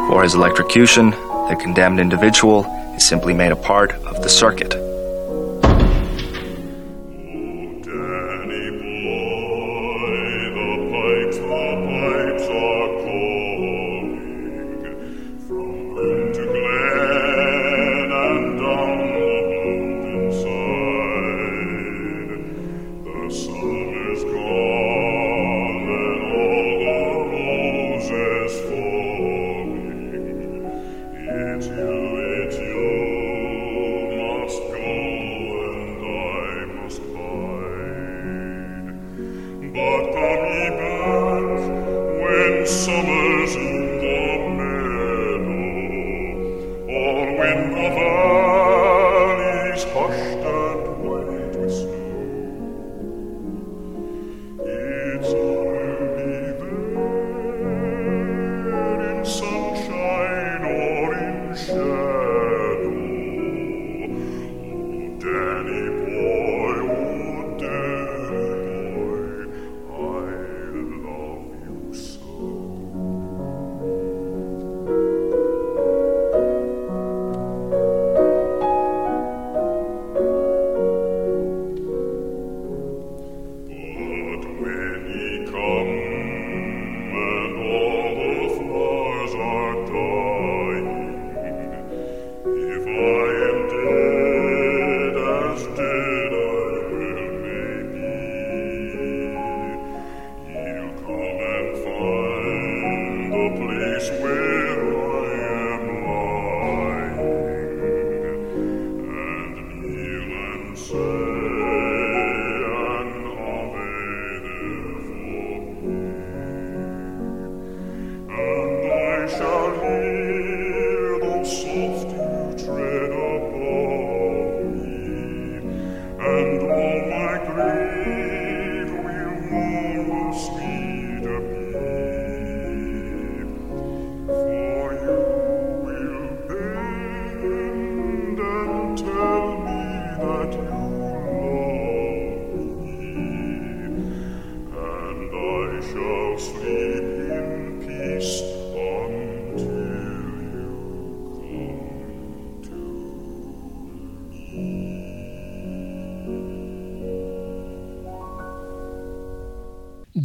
[SPEAKER 16] For his electrocution, the condemned individual is simply made a part of the circuit.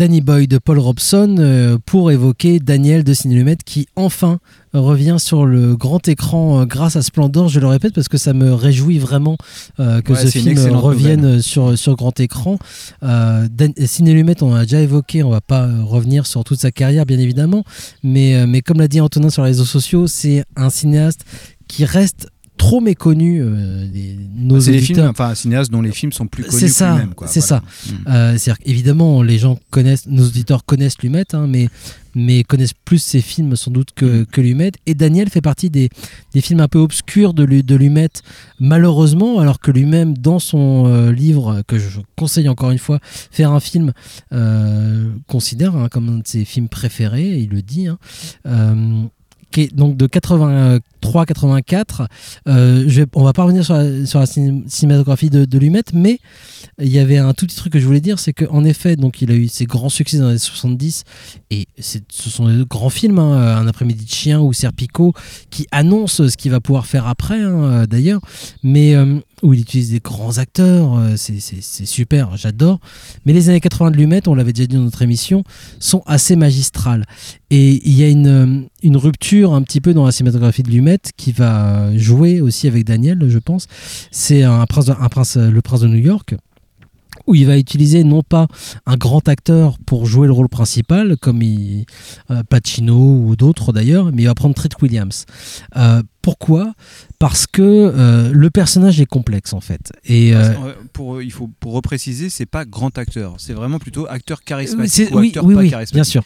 [SPEAKER 11] Danny Boy de Paul Robson euh, pour évoquer Daniel de Ciné qui enfin revient sur le grand écran euh, grâce à Splendor, je le répète parce que ça me réjouit vraiment euh, que
[SPEAKER 12] Ouais,
[SPEAKER 11] ce film revienne
[SPEAKER 12] nouvelle.
[SPEAKER 11] sur, sur grand écran. Euh, Ciné Lumet, on a déjà évoqué, on va pas revenir sur toute sa carrière bien évidemment, mais, mais comme l'a dit Antonin sur les réseaux sociaux, c'est un cinéaste qui reste trop méconnu euh, des, nos
[SPEAKER 12] c'est des
[SPEAKER 11] auditeurs.
[SPEAKER 12] films, enfin un cinéaste dont les films sont plus connus
[SPEAKER 11] C'est ça, c'est
[SPEAKER 12] Voilà.
[SPEAKER 11] ça. Euh, C'est-à-dire qu'évidemment, les gens connaissent, nos auditeurs connaissent Lumet, hein, mais, mais connaissent plus ses films sans doute que, que Lumet. Et Daniel fait partie des, des films un peu obscurs de, de Lumet, malheureusement, alors que lui-même, dans son euh, livre, que je conseille encore une fois, faire un film, euh, considère hein, comme un de ses films préférés, il le dit. hein. Euh, qui est donc de 83-84. Euh, on va pas revenir sur la, cinématographie de, de Lumet, mais il y avait un tout petit truc que je voulais dire, c'est qu'en effet, donc il a eu ses grands succès dans les années 70, et ce sont des grands films, hein, Un après-midi de chien ou Serpico, qui annoncent ce qu'il va pouvoir faire après, hein, euh, d'ailleurs, mais euh, où il utilise des grands acteurs, euh, c'est- super, j'adore. Mais les années 80 de Lumet, on l'avait déjà dit dans notre émission, sont assez magistrales. Et il y a une, euh, une rupture un petit peu dans la cinématographie de Lumet qui va jouer aussi avec Daniel, je pense. C'est un prince, un le prince de New York où il va utiliser non pas un grand acteur pour jouer le rôle principal, comme il- euh, Pacino ou d'autres d'ailleurs, mais il va prendre Treat Williams. Euh, pourquoi? Parce que euh, le personnage est complexe en fait. Et
[SPEAKER 12] pour, il faut pour repréciser, c'est pas grand acteur, c'est vraiment plutôt acteur charismatique
[SPEAKER 11] c'est-
[SPEAKER 12] ou
[SPEAKER 11] oui,
[SPEAKER 12] acteur
[SPEAKER 11] oui,
[SPEAKER 12] pas
[SPEAKER 11] oui,
[SPEAKER 12] charismatique.
[SPEAKER 11] bien sûr.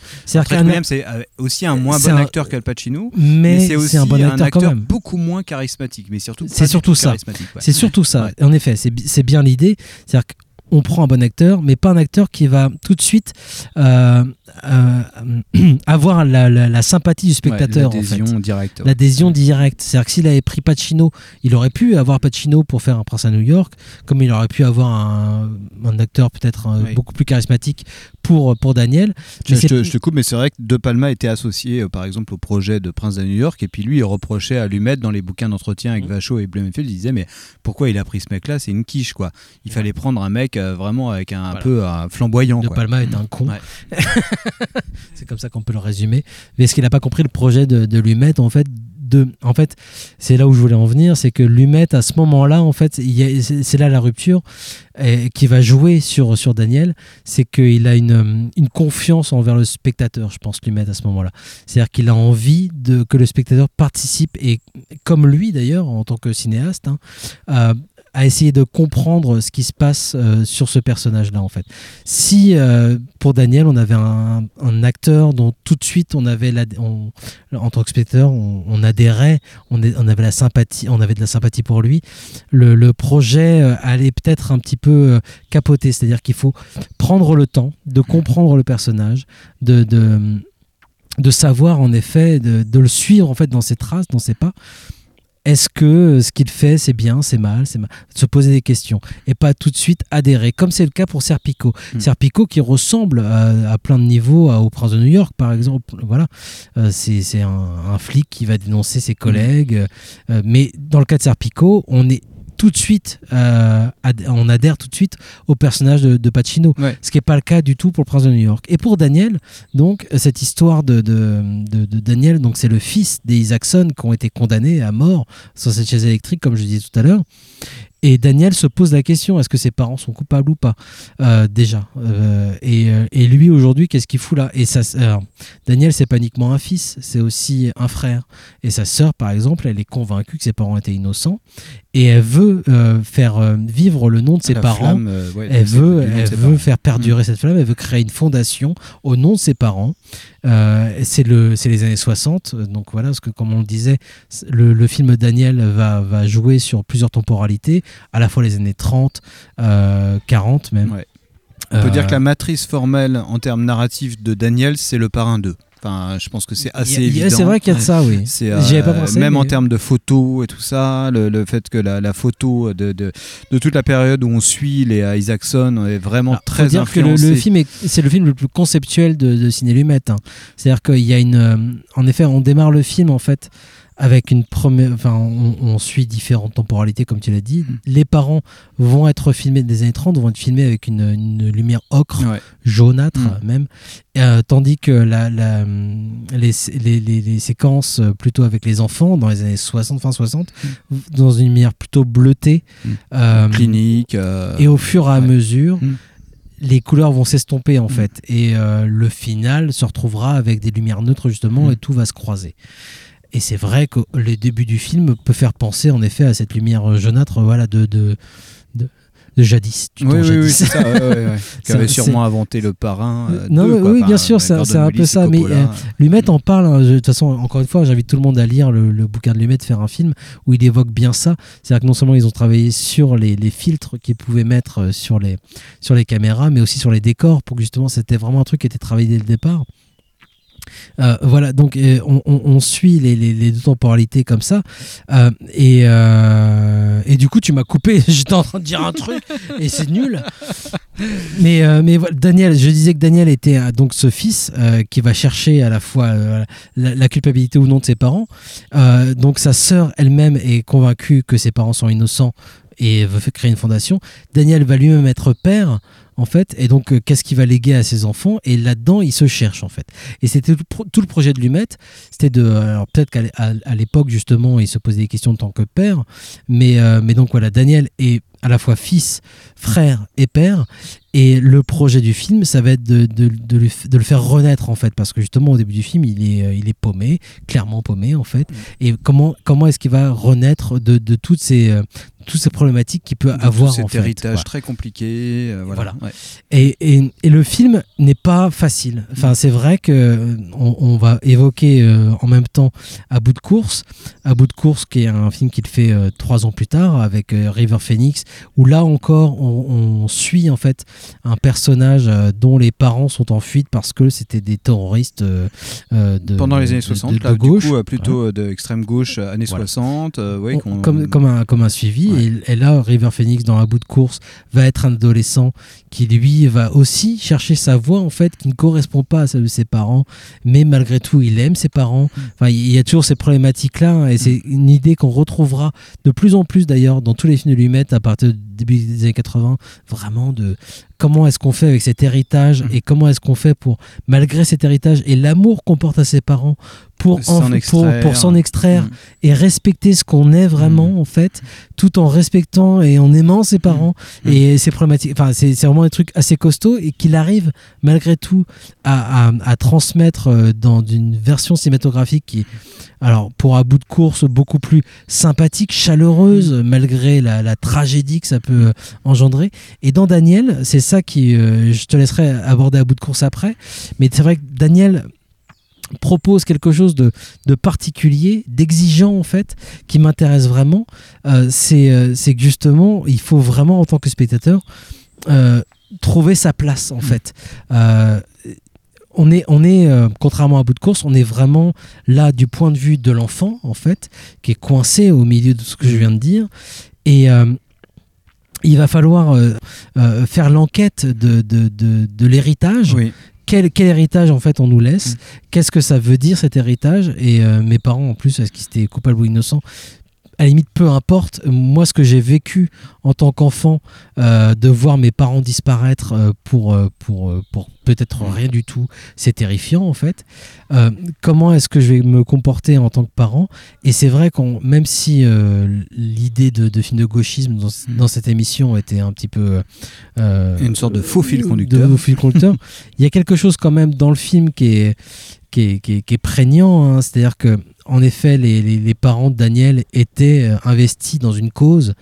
[SPEAKER 11] Qu'un-
[SPEAKER 12] Williams, c'est aussi un moins
[SPEAKER 11] c'est
[SPEAKER 12] bon
[SPEAKER 11] un-
[SPEAKER 12] acteur qu'Al Pacino,
[SPEAKER 11] mais
[SPEAKER 12] c'est
[SPEAKER 11] c'est
[SPEAKER 12] aussi
[SPEAKER 11] un bon acteur quand même.
[SPEAKER 12] beaucoup moins charismatique, mais surtout
[SPEAKER 11] C'est surtout
[SPEAKER 12] tout
[SPEAKER 11] ça. C'est surtout ça. En effet, c'est c'est bien l'idée. C'est-à-dire qu'on prend un bon acteur, mais pas un acteur qui va tout de suite euh, euh, avoir la, la- la sympathie du spectateur. en fait.
[SPEAKER 12] l'adhésion directe, ouais.
[SPEAKER 11] L'adhésion directe. C'est-à-dire que s'il avait pris Pacino, il aurait pu avoir Pacino pour faire un prince à New York, comme il aurait pu avoir un, un acteur peut-être euh,
[SPEAKER 12] Oui.
[SPEAKER 11] beaucoup plus charismatique pour, pour Daniel.
[SPEAKER 12] Je,
[SPEAKER 11] Mais
[SPEAKER 12] je
[SPEAKER 11] c'est-
[SPEAKER 12] te, je te coupe, mais c'est vrai que De Palma était associé, euh, par exemple, au projet de Prince de New York, et puis lui, il reprochait à Lumet dans les bouquins d'entretien
[SPEAKER 11] Mmh.
[SPEAKER 12] avec Vachaud et Blumenfeld, il disait, mais pourquoi il a pris ce mec-là? C'est une quiche, quoi. Il fallait prendre un mec euh, vraiment avec un, un peu euh, flamboyant.
[SPEAKER 11] De
[SPEAKER 12] quoi.
[SPEAKER 11] Palma est un con.
[SPEAKER 12] Ouais.
[SPEAKER 11] c'est comme ça qu'on peut le résumer. Mais est-ce qu'il n'a pas compris le projet de, de Lumet en fait en fait, c'est là où je voulais en venir, c'est que Lumet à ce moment-là, en fait, c'est là la rupture et, qui va jouer sur Daniel, c'est qu'il a une, une confiance envers le spectateur, je pense Lumet à ce moment-là. C'est-à-dire qu'il a envie de que le spectateur participe et comme lui d'ailleurs en tant que cinéaste, hein, à- à essayer de comprendre ce qui se passe euh, sur ce personnage-là en fait. Si euh, pour Daniel on avait un, acteur dont tout de suite on avait la, en tant que spectateur on, adhérait, on, avait la sympathie, on avait de la sympathie pour lui, le, projet euh, allait peut-être un petit peu capoter, c'est-à-dire qu'il faut prendre le temps de comprendre le personnage, de, de de savoir en effet, de, de le suivre en fait dans ses traces, dans ses pas. Est-ce que ce qu'il fait, c'est bien, c'est mal, c'est mal? Se poser des questions et pas tout de suite adhérer, comme c'est le cas pour Serpico. Serpico qui ressemble à, à plein de niveaux à- au Prince de New York, par exemple. Voilà, Euh, c'est un, un flic qui va dénoncer ses collègues. Euh, mais dans le cas de Serpico, on est tout de suite, euh, ad- on adhère tout de suite au personnage de, de Pacino, ce qui n'est pas le cas du tout pour le Prince de New York. Et pour Daniel, donc cette histoire de, de, Daniel, donc c'est le fils des Isaacson qui ont été condamnés à mort sur cette chaise électrique, comme je disais tout à l'heure. Et Daniel se pose la question est-ce que ses parents sont coupables ou pas Euh, Déjà. Euh, et, euh, et lui, aujourd'hui, qu'est-ce qu'il fout là? Et ça, alors, Daniel, c'est pas uniquement un fils, c'est aussi un frère. Et sa sœur, par exemple, elle est convaincue que ses parents étaient innocents. Et elle veut euh, faire euh, vivre le nom de ses
[SPEAKER 12] La
[SPEAKER 11] parents.
[SPEAKER 12] flamme, euh, ouais,
[SPEAKER 11] elle veut, elle veut faire perdurer cette flamme. Elle veut créer une fondation au nom de ses parents. Euh, c'est le, c'est les années 60. Donc voilà, parce que comme on le disait, le, le film Daniel va, va jouer sur plusieurs temporalités, à la fois les années 30, euh, 40 même.
[SPEAKER 12] Ouais. On peut dire que la matrice formelle en termes narratifs de Daniel, c'est le parrain 2. Enfin, je pense que c'est assez évident.
[SPEAKER 11] c'est vrai qu'il y a de ça, oui. Avais pas pensé,
[SPEAKER 12] Même en termes de photos et tout ça, le, le fait que la, la photo de, de, de toute la période où on suit les euh, Isaacson est vraiment très
[SPEAKER 11] Faut dire que le,
[SPEAKER 12] influencée.
[SPEAKER 11] le film est, c'est le film le plus conceptuel de, de Ciné Lumet. hein. C'est-à-dire qu'il y a une, euh, en effet, on démarre le film en fait avec une première. Enfin, on, on suit différentes temporalités, comme tu l'as dit. Les parents vont être filmés des années 30, vont être filmés avec une, une lumière ocre,
[SPEAKER 12] Ouais.
[SPEAKER 11] jaunâtre
[SPEAKER 12] Mm.
[SPEAKER 11] même, Euh, tandis que la, la, les, les, les- les séquences euh, plutôt avec les enfants dans les années 60, fin 60, dans une lumière plutôt bleutée, euh,
[SPEAKER 12] Clinique. euh,
[SPEAKER 11] et au fur et à
[SPEAKER 12] ouais.
[SPEAKER 11] mesure,
[SPEAKER 12] Mm.
[SPEAKER 11] les couleurs vont s'estomper en fait. Et euh, le final se retrouvera avec des lumières neutres justement
[SPEAKER 12] Mm.
[SPEAKER 11] et tout va se croiser. Et c'est vrai que le début du film peut faire penser en effet à cette lumière jaunâtre voilà, de, de, de, de jadis. du
[SPEAKER 12] Oui,
[SPEAKER 11] temps
[SPEAKER 12] oui, oui, c'est ça. ouais, ouais, ouais. Qui
[SPEAKER 11] Ça,
[SPEAKER 12] avait sûrement inventé le parrain. euh,
[SPEAKER 11] non,
[SPEAKER 12] deux,
[SPEAKER 11] mais
[SPEAKER 12] quoi.
[SPEAKER 11] oui, bien sûr, c'est un peu ça. Mais euh, Lumet en parle. hein, je- De toute façon, encore une fois, j'invite tout le monde à lire le, le bouquin de Lumet, faire un film où il évoque bien ça. C'est-à-dire que non seulement ils ont travaillé sur les, les filtres qu'ils pouvaient mettre euh, sur les, sur les caméras, mais aussi sur les décors pour que justement c'était vraiment un truc qui était travaillé dès le départ. Euh, voilà, donc euh, on, suit les, deux temporalités comme ça. Euh, et, et du coup, tu m'as coupé. J'étais en train de dire un truc et c'est nul. Mais, mais voilà, Daniel, je disais que Daniel était donc ce fils qui va chercher à la fois la, la culpabilité ou non de ses parents. Donc sa sœur elle-même est convaincue que ses parents sont innocents et veut créer une fondation. Daniel va lui-même être père en fait, et donc euh, qu'est-ce qu'il va léguer à ses enfants Et là-dedans, il se cherche en fait. Et c'était tout, le projet de Lumet, c'était de, alors peut-être qu'à l'époque justement, il se posait des questions en tant que père, mais euh, mais donc voilà, Daniel est à la fois fils, frère et père. Et le projet du film, ça va être de, de, le faire renaître en fait, parce que justement au début du film, il est, euh, il est paumé, clairement paumé en fait. Et comment, comment est-ce qu'il va renaître de, de toutes ces, euh, toutes ces problématiques qu'il peut avoir
[SPEAKER 12] tout cet
[SPEAKER 11] en fait.
[SPEAKER 12] héritage très compliqué. euh, voilà.
[SPEAKER 11] Voilà.
[SPEAKER 12] Ouais.
[SPEAKER 11] Et, et- et le film n'est pas facile. Enfin, c'est vrai que on, on va évoquer euh, en même temps À bout de course, À bout de course, qui est un film qu'il fait euh, trois ans plus tard avec River Phoenix, où là encore on, on suit en fait un personnage euh, dont les parents sont en fuite parce que c'était des terroristes euh, euh, de
[SPEAKER 12] Pendant les années
[SPEAKER 11] de-
[SPEAKER 12] 60,
[SPEAKER 11] de, de
[SPEAKER 12] là,
[SPEAKER 11] gauche.
[SPEAKER 12] du coup, plutôt
[SPEAKER 11] Voilà.
[SPEAKER 12] euh, de extrême gauche, années
[SPEAKER 11] Voilà.
[SPEAKER 12] 60. euh, ouais,
[SPEAKER 11] On-
[SPEAKER 12] qu'on-
[SPEAKER 11] comme, comme, un, comme un suivi. Et, et là, River Phoenix, dans un bout de course, va être un adolescent qui, lui, va aussi chercher sa voie, en fait, qui ne correspond pas à celle de ses parents, mais malgré tout, il aime ses parents. Enfin, il y a toujours ces problématiques-là, hein, et c'est une idée qu'on retrouvera de plus en plus, d'ailleurs, dans tous les films de Lumet à partir du début des années 80, vraiment de comment est-ce qu'on fait avec cet héritage et comment est-ce qu'on fait pour, malgré cet héritage et l'amour qu'on porte à ses parents, pour
[SPEAKER 12] S'en
[SPEAKER 11] pour,
[SPEAKER 12] extraire.
[SPEAKER 11] pour s'en extraire
[SPEAKER 12] Mm.
[SPEAKER 11] et respecter ce qu'on est vraiment en fait tout en respectant et en aimant ses parents et ses problématiques. Enfin c'est c'est vraiment des trucs assez costauds et qu'il arrive malgré tout à, à- à transmettre euh, dans une version cinématographique qui alors pour un bout de course beaucoup plus sympathique chaleureuse malgré la, la tragédie que ça peut euh, engendrer. Et dans Daniel c'est ça qui euh, je te laisserai aborder à bout de course après mais c'est vrai que Daniel propose quelque chose de, de particulier, d'exigeant en fait, qui m'intéresse vraiment, euh, c'est euh, c'est que justement, il faut vraiment en tant que spectateur euh, trouver sa place en fait. Euh, on est, on est euh, contrairement à bout de course, on est vraiment là du point de vue de l'enfant en fait, qui est coincé au milieu de ce que je viens de dire, et il va falloir faire l'enquête de, de, de, de l'héritage. Quel, quel héritage en fait on nous laisse? Qu'est-ce que ça veut dire cet héritage? Et euh, mes parents en plus, est-ce qu'ils étaient coupables ou innocents? À la limite, peu importe. Moi, ce que j'ai vécu en tant qu'enfant, euh, de voir mes parents disparaître euh, pour, euh, pour, pour peut-être rien du tout, c'est terrifiant en fait. Euh, comment est-ce que je vais me comporter en tant que parent? Et c'est vrai qu'on, même si euh, l'idée de, de film de gauchisme dans, dans cette émission était un petit peu
[SPEAKER 12] Une sorte de faux fil
[SPEAKER 11] de
[SPEAKER 12] conducteur.
[SPEAKER 11] faux fil conducteur, il y a quelque chose quand même dans le film qui est qui est, prégnant. hein. C'est-à-dire que, en effet, les parents de Daniel étaient euh, investis dans une cause,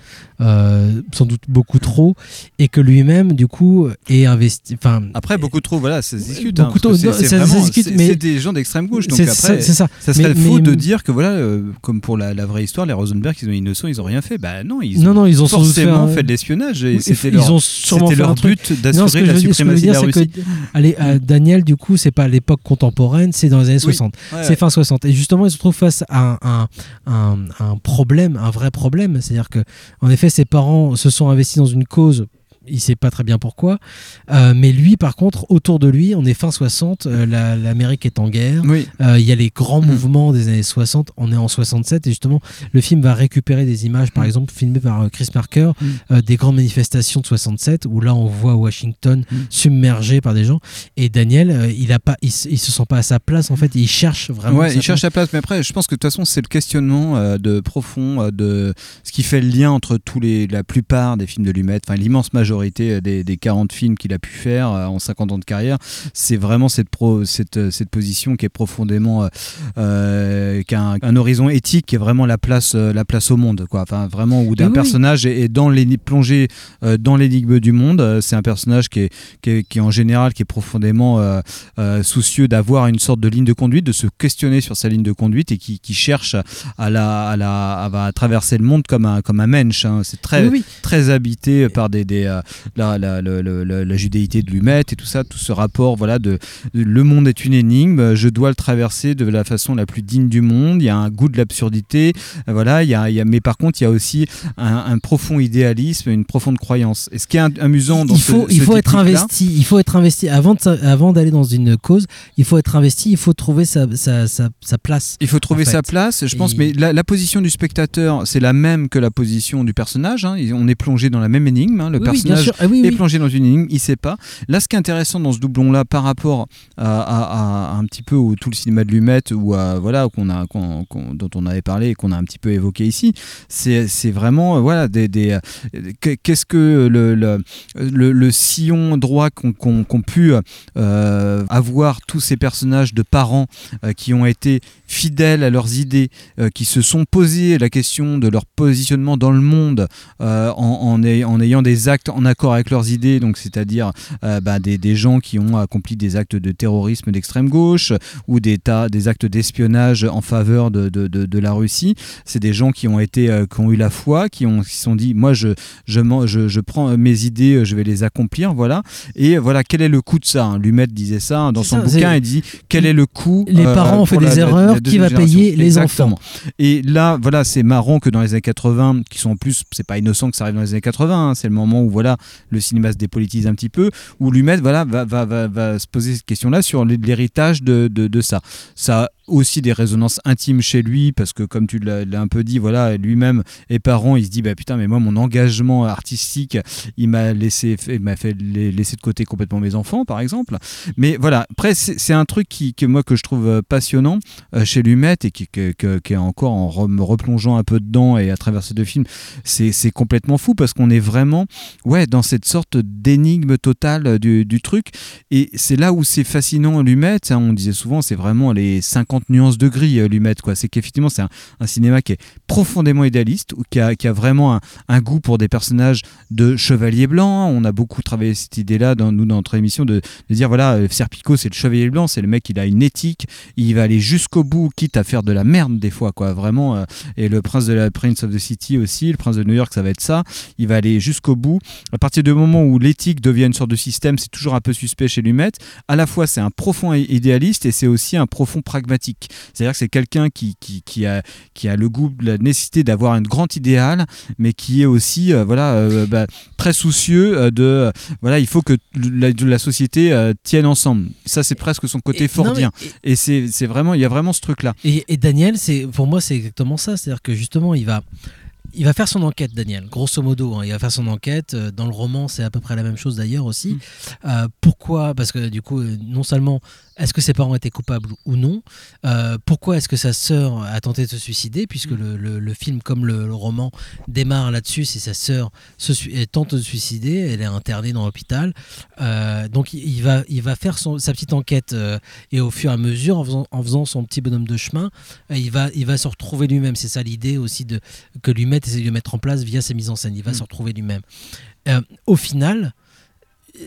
[SPEAKER 11] euh, sans doute beaucoup trop, et que lui-même, du coup, est investi. Enfin,
[SPEAKER 12] Après, beaucoup trop, voilà, ça se discute.
[SPEAKER 11] Beaucoup
[SPEAKER 12] hein, c'est-
[SPEAKER 11] non, ça-
[SPEAKER 12] vraiment-
[SPEAKER 11] discute,
[SPEAKER 12] c'est-
[SPEAKER 11] mais-
[SPEAKER 12] c'est des gens d'extrême gauche. Donc
[SPEAKER 11] C'est
[SPEAKER 12] après,
[SPEAKER 11] ça- c'est ça.
[SPEAKER 12] ça serait
[SPEAKER 11] Mais-
[SPEAKER 12] faux
[SPEAKER 11] mais-
[SPEAKER 12] de dire que voilà, euh, comme pour la, la vraie histoire, les Rosenberg, ils sont innocents, ils ont rien fait. Bah non, ils
[SPEAKER 11] Non,
[SPEAKER 12] ont,
[SPEAKER 11] non, ils ont
[SPEAKER 12] forcément
[SPEAKER 11] fait
[SPEAKER 12] fait,
[SPEAKER 11] un-
[SPEAKER 12] de l'espionnage et
[SPEAKER 11] Ils-
[SPEAKER 12] c'était leur,
[SPEAKER 11] ont sûrement fait
[SPEAKER 12] leur but d'assurer la suprématie de la Russie.
[SPEAKER 11] allez, euh, Daniel, du coup, c'est pas l'époque contemporaine, c'est dans les années
[SPEAKER 12] Oui.
[SPEAKER 11] 60.
[SPEAKER 12] Ouais,
[SPEAKER 11] c'est fin 60. Et justement, ils se trouvent face à un problème, un vrai problème. C'est-à-dire que, en effet, ses parents se sont investis dans une cause il sait pas très bien pourquoi. Euh, mais lui, par contre, autour de lui, on est fin 60, euh, la- l'Amérique est en guerre.
[SPEAKER 12] Oui.
[SPEAKER 11] Euh, Il y a les grands mouvements des années 60, on est en 67, et justement, le film va récupérer des images, par exemple, filmées par Chris Marker, euh, des grandes manifestations de 67, où là, on voit Washington submergé par des gens. Et Daniel, il, a pas, il, se- il se sent pas à sa place, en fait, il cherche vraiment.
[SPEAKER 12] Ouais,
[SPEAKER 11] sa
[SPEAKER 12] il cherche sa place, mais après, je pense que de toute façon, c'est le questionnement de profond de ce qui fait le lien entre tous les, la plupart des films de Lumet, enfin l'immense majorité euh, des, des 40 films qu'il a pu faire euh, en 50 ans de carrière. C'est vraiment cette, pro, cette, euh, cette position qui est profondément, euh, qui a un, un horizon éthique qui est vraiment la place, la place au monde, quoi. Enfin, vraiment où d'un
[SPEAKER 11] oui, oui.
[SPEAKER 12] personnage est, est dans l'éni- plongé dans l'énigme du monde. C'est un personnage qui est, qui est, qui est en général qui est profondément euh, euh, soucieux d'avoir une sorte de ligne de conduite, de se questionner sur sa ligne de conduite et qui, qui cherche à la, à la à, à traverser le monde comme un comme un mensch. hein. C'est très
[SPEAKER 11] oui.
[SPEAKER 12] très habité par des, des la, la, la judéité de Lumet et tout ça, tout ce rapport voilà de, de- le monde est une énigme, je dois le traverser de la façon la plus digne du monde. Il y a un goût de l'absurdité, euh, voilà. Il y a, il y a- mais par contre il y a aussi un, un profond idéalisme, une profonde croyance. Et ce qui est amusant dans
[SPEAKER 11] il
[SPEAKER 12] ce-
[SPEAKER 11] faut, il
[SPEAKER 12] ce
[SPEAKER 11] faut être investi. Il faut être investi avant de, avant d'aller dans une cause. Il faut être investi. Il faut trouver sa, sa, sa, sa place.
[SPEAKER 12] Il faut trouver
[SPEAKER 11] en fait.
[SPEAKER 12] sa place, je pense,
[SPEAKER 11] Et-
[SPEAKER 12] mais la, la position du spectateur, c'est la même que la position du personnage. hein. On est plongé dans la même énigme. hein. Le
[SPEAKER 11] Oui, bien
[SPEAKER 12] personnage.
[SPEAKER 11] Ah oui,
[SPEAKER 12] est
[SPEAKER 11] oui.
[SPEAKER 12] plongé dans une énigme, il sait pas. Là, ce qui est intéressant dans ce doublon-là, par rapport à, à- à un petit peu au tout le cinéma de Lumet, ou à, voilà, qu'on a, dont on avait parlé et qu'on a un petit peu évoqué ici, c'est vraiment, euh, voilà, des, des, euh, que- qu'est-ce que le, le, le- le sillon droit qu'ont pu euh, avoir tous ces personnages de parents euh, qui ont été fidèles à leurs idées, euh, qui se sont posé la question de leur positionnement dans le monde euh, en, en ay- en ayant des actes en accord avec leurs idées, donc c'est-à-dire euh, bah, des, des gens qui ont accompli des actes de terrorisme d'extrême gauche ou des, tas, des actes d'espionnage en faveur de, de, de- de la Russie. C'est des gens qui ont été, qui ont eu la foi, qui ont, qui sont dit, moi je, je, m'en- je, je prends mes idées, je vais les accomplir, voilà. Et voilà, quel est le coût de ça? Hein Lumet disait ça hein, dans son
[SPEAKER 11] ça,
[SPEAKER 12] bouquin, il dit quel est le coût
[SPEAKER 11] Les parents ont fait
[SPEAKER 12] pour la-
[SPEAKER 11] des
[SPEAKER 12] la-
[SPEAKER 11] qui va payer les
[SPEAKER 12] Exactement.
[SPEAKER 11] enfants
[SPEAKER 12] Et là, voilà, c'est marrant que dans les années 80, qui sont en plus, c'est pas innocent que ça arrive dans les années 80, hein, c'est le moment où voilà, le cinéma se dépolitise un petit peu, où Lumet voilà, va, va, va, va se poser cette question-là sur l'héritage de, de, de ça. Ça aussi des résonances intimes chez lui, parce que comme tu l'as un peu dit, voilà, lui-même est parent, il se dit, bah putain, mais moi, mon engagement artistique, il m'a laissé, il m'a fait la- laisser de côté complètement mes enfants, par exemple. Mais voilà, après, c'est un truc qui, que moi, que je trouve euh, passionnant euh, chez Lumet et qui, que- qui est encore en me replongeant un peu dedans et à travers ces deux films, c'est complètement fou parce qu'on est vraiment ouais, dans cette sorte d'énigme totale euh, du, du truc. Et c'est là où c'est fascinant Lumet. on disait souvent, c'est vraiment les 50 nuances de gris, euh, Lumet. quoi. C'est qu'effectivement, c'est un, cinéma qui est profondément idéaliste, qui a, qui a vraiment un, goût pour des personnages de chevalier blanc. On a beaucoup travaillé cette idée-là dans, nous, dans notre émission de, dire voilà, euh, Serpico, c'est le chevalier blanc, c'est le mec, il a une éthique, il va aller jusqu'au bout, quitte à faire de la merde des fois, quoi. Vraiment. euh, et le prince de la Prince of the City aussi, le prince de New York, ça va être ça. Il va aller jusqu'au bout. À partir du moment où l'éthique devient une sorte de système, c'est toujours un peu suspect chez Lumet. À la fois, c'est un profond idéaliste et c'est aussi un profond pragmatique. C'est-à-dire que c'est quelqu'un qui, qui, qui a, qui a le goût, la nécessité d'avoir un grand idéal, mais qui est aussi euh, voilà, euh, bah, très soucieux euh, de. voilà, il faut que la, la société tienne ensemble. Ça, c'est presque son côté
[SPEAKER 11] Et- non,
[SPEAKER 12] fordien.
[SPEAKER 11] mais-
[SPEAKER 12] Et c'est c'est vraiment, il y a vraiment ce truc-là.
[SPEAKER 11] Et, et Daniel, c'est pour moi, c'est exactement ça. C'est-à-dire que justement, il va, il va faire son enquête, Daniel. Grosso modo, hein, il va faire son enquête. Dans le roman, c'est à peu près la même chose d'ailleurs aussi. Euh, pourquoi? Parce que du coup, non seulement est-ce que ses parents étaient coupables ou non Euh, Pourquoi est-ce que sa sœur a tenté de se suicider Puisque le, le- le film, comme le, le roman, démarre là-dessus. C'est sa sœur se tente de se suicider. Elle est internée dans l'hôpital. Euh, donc il va, il va faire son- sa petite enquête euh, et au fur et à mesure, en faisant, en faisant son petit bonhomme de chemin, il, va, il va se retrouver lui-même. C'est ça l'idée aussi de, que Lumet essaie de mettre en place via ses mises en scène. Il va se retrouver lui-même. Au final,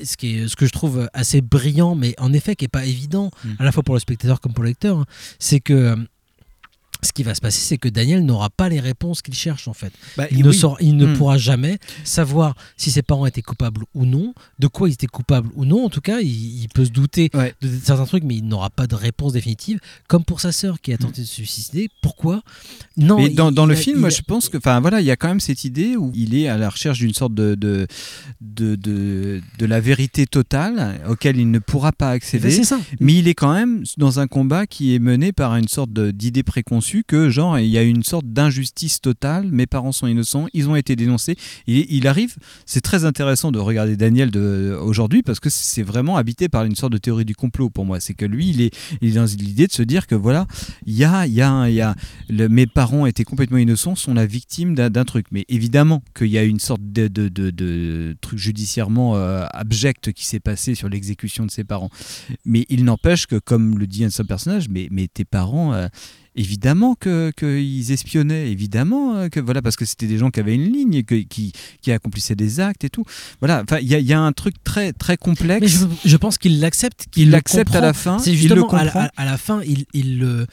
[SPEAKER 11] ce, qui est, ce que je trouve assez brillant, mais en effet qui n'est pas évident, à la fois pour le spectateur comme pour le lecteur, hein, c'est que ce qui va se passer, c'est que Daniel n'aura pas les réponses qu'il cherche en fait.
[SPEAKER 12] Bah,
[SPEAKER 11] il ne,
[SPEAKER 12] oui.
[SPEAKER 11] saura- il ne
[SPEAKER 12] Mm.
[SPEAKER 11] pourra jamais savoir si ses parents étaient coupables ou non, de quoi ils étaient coupables ou non. En tout cas, il, il peut se douter de certains trucs, mais il n'aura pas de réponse définitive. Comme pour sa sœur qui a tenté de se suicider. Pourquoi? Non.
[SPEAKER 12] Mais
[SPEAKER 11] il-
[SPEAKER 12] dans,
[SPEAKER 11] il
[SPEAKER 12] le
[SPEAKER 11] a-
[SPEAKER 12] film,
[SPEAKER 11] il
[SPEAKER 12] moi,
[SPEAKER 11] a-
[SPEAKER 12] je pense que, enfin voilà, il y a quand même cette idée où il est à la recherche d'une sorte de de, de, de de la vérité totale auquel il ne pourra pas accéder.
[SPEAKER 11] Ben, c'est ça.
[SPEAKER 12] Mais il est quand même dans un combat qui est mené par une sorte d'idée préconçue que genre il y a une sorte d'injustice totale. Mes parents sont innocents, ils ont été dénoncés. Il, il arrive. C'est très intéressant de regarder Daniel de aujourd'hui parce que c'est vraiment habité par une sorte de théorie du complot pour moi. C'est que lui, il est, il est dans l'idée de se dire que voilà, il y a, il y a, il y a mes parents étaient complètement innocents, sont la victime d'un truc. Mais évidemment qu'il y a une sorte de, de, de- truc judiciairement euh, abject qui s'est passé sur l'exécution de ses parents. Mais il n'empêche que, comme le dit un de ses personnages, mais, mais tes parents. euh, Évidemment que qu'ils espionnaient, évidemment euh, que voilà parce que c'était des gens qui avaient une ligne, que- qui qui accomplissaient des actes et tout. Voilà, enfin il y, a- il y a un truc très très complexe.
[SPEAKER 11] Mais je, je pense qu'il l'accepte. qu'il
[SPEAKER 12] Il
[SPEAKER 11] le
[SPEAKER 12] l'accepte à la fin,
[SPEAKER 11] C'est
[SPEAKER 12] il
[SPEAKER 11] justement
[SPEAKER 12] le
[SPEAKER 11] à la- à fin, il, il le,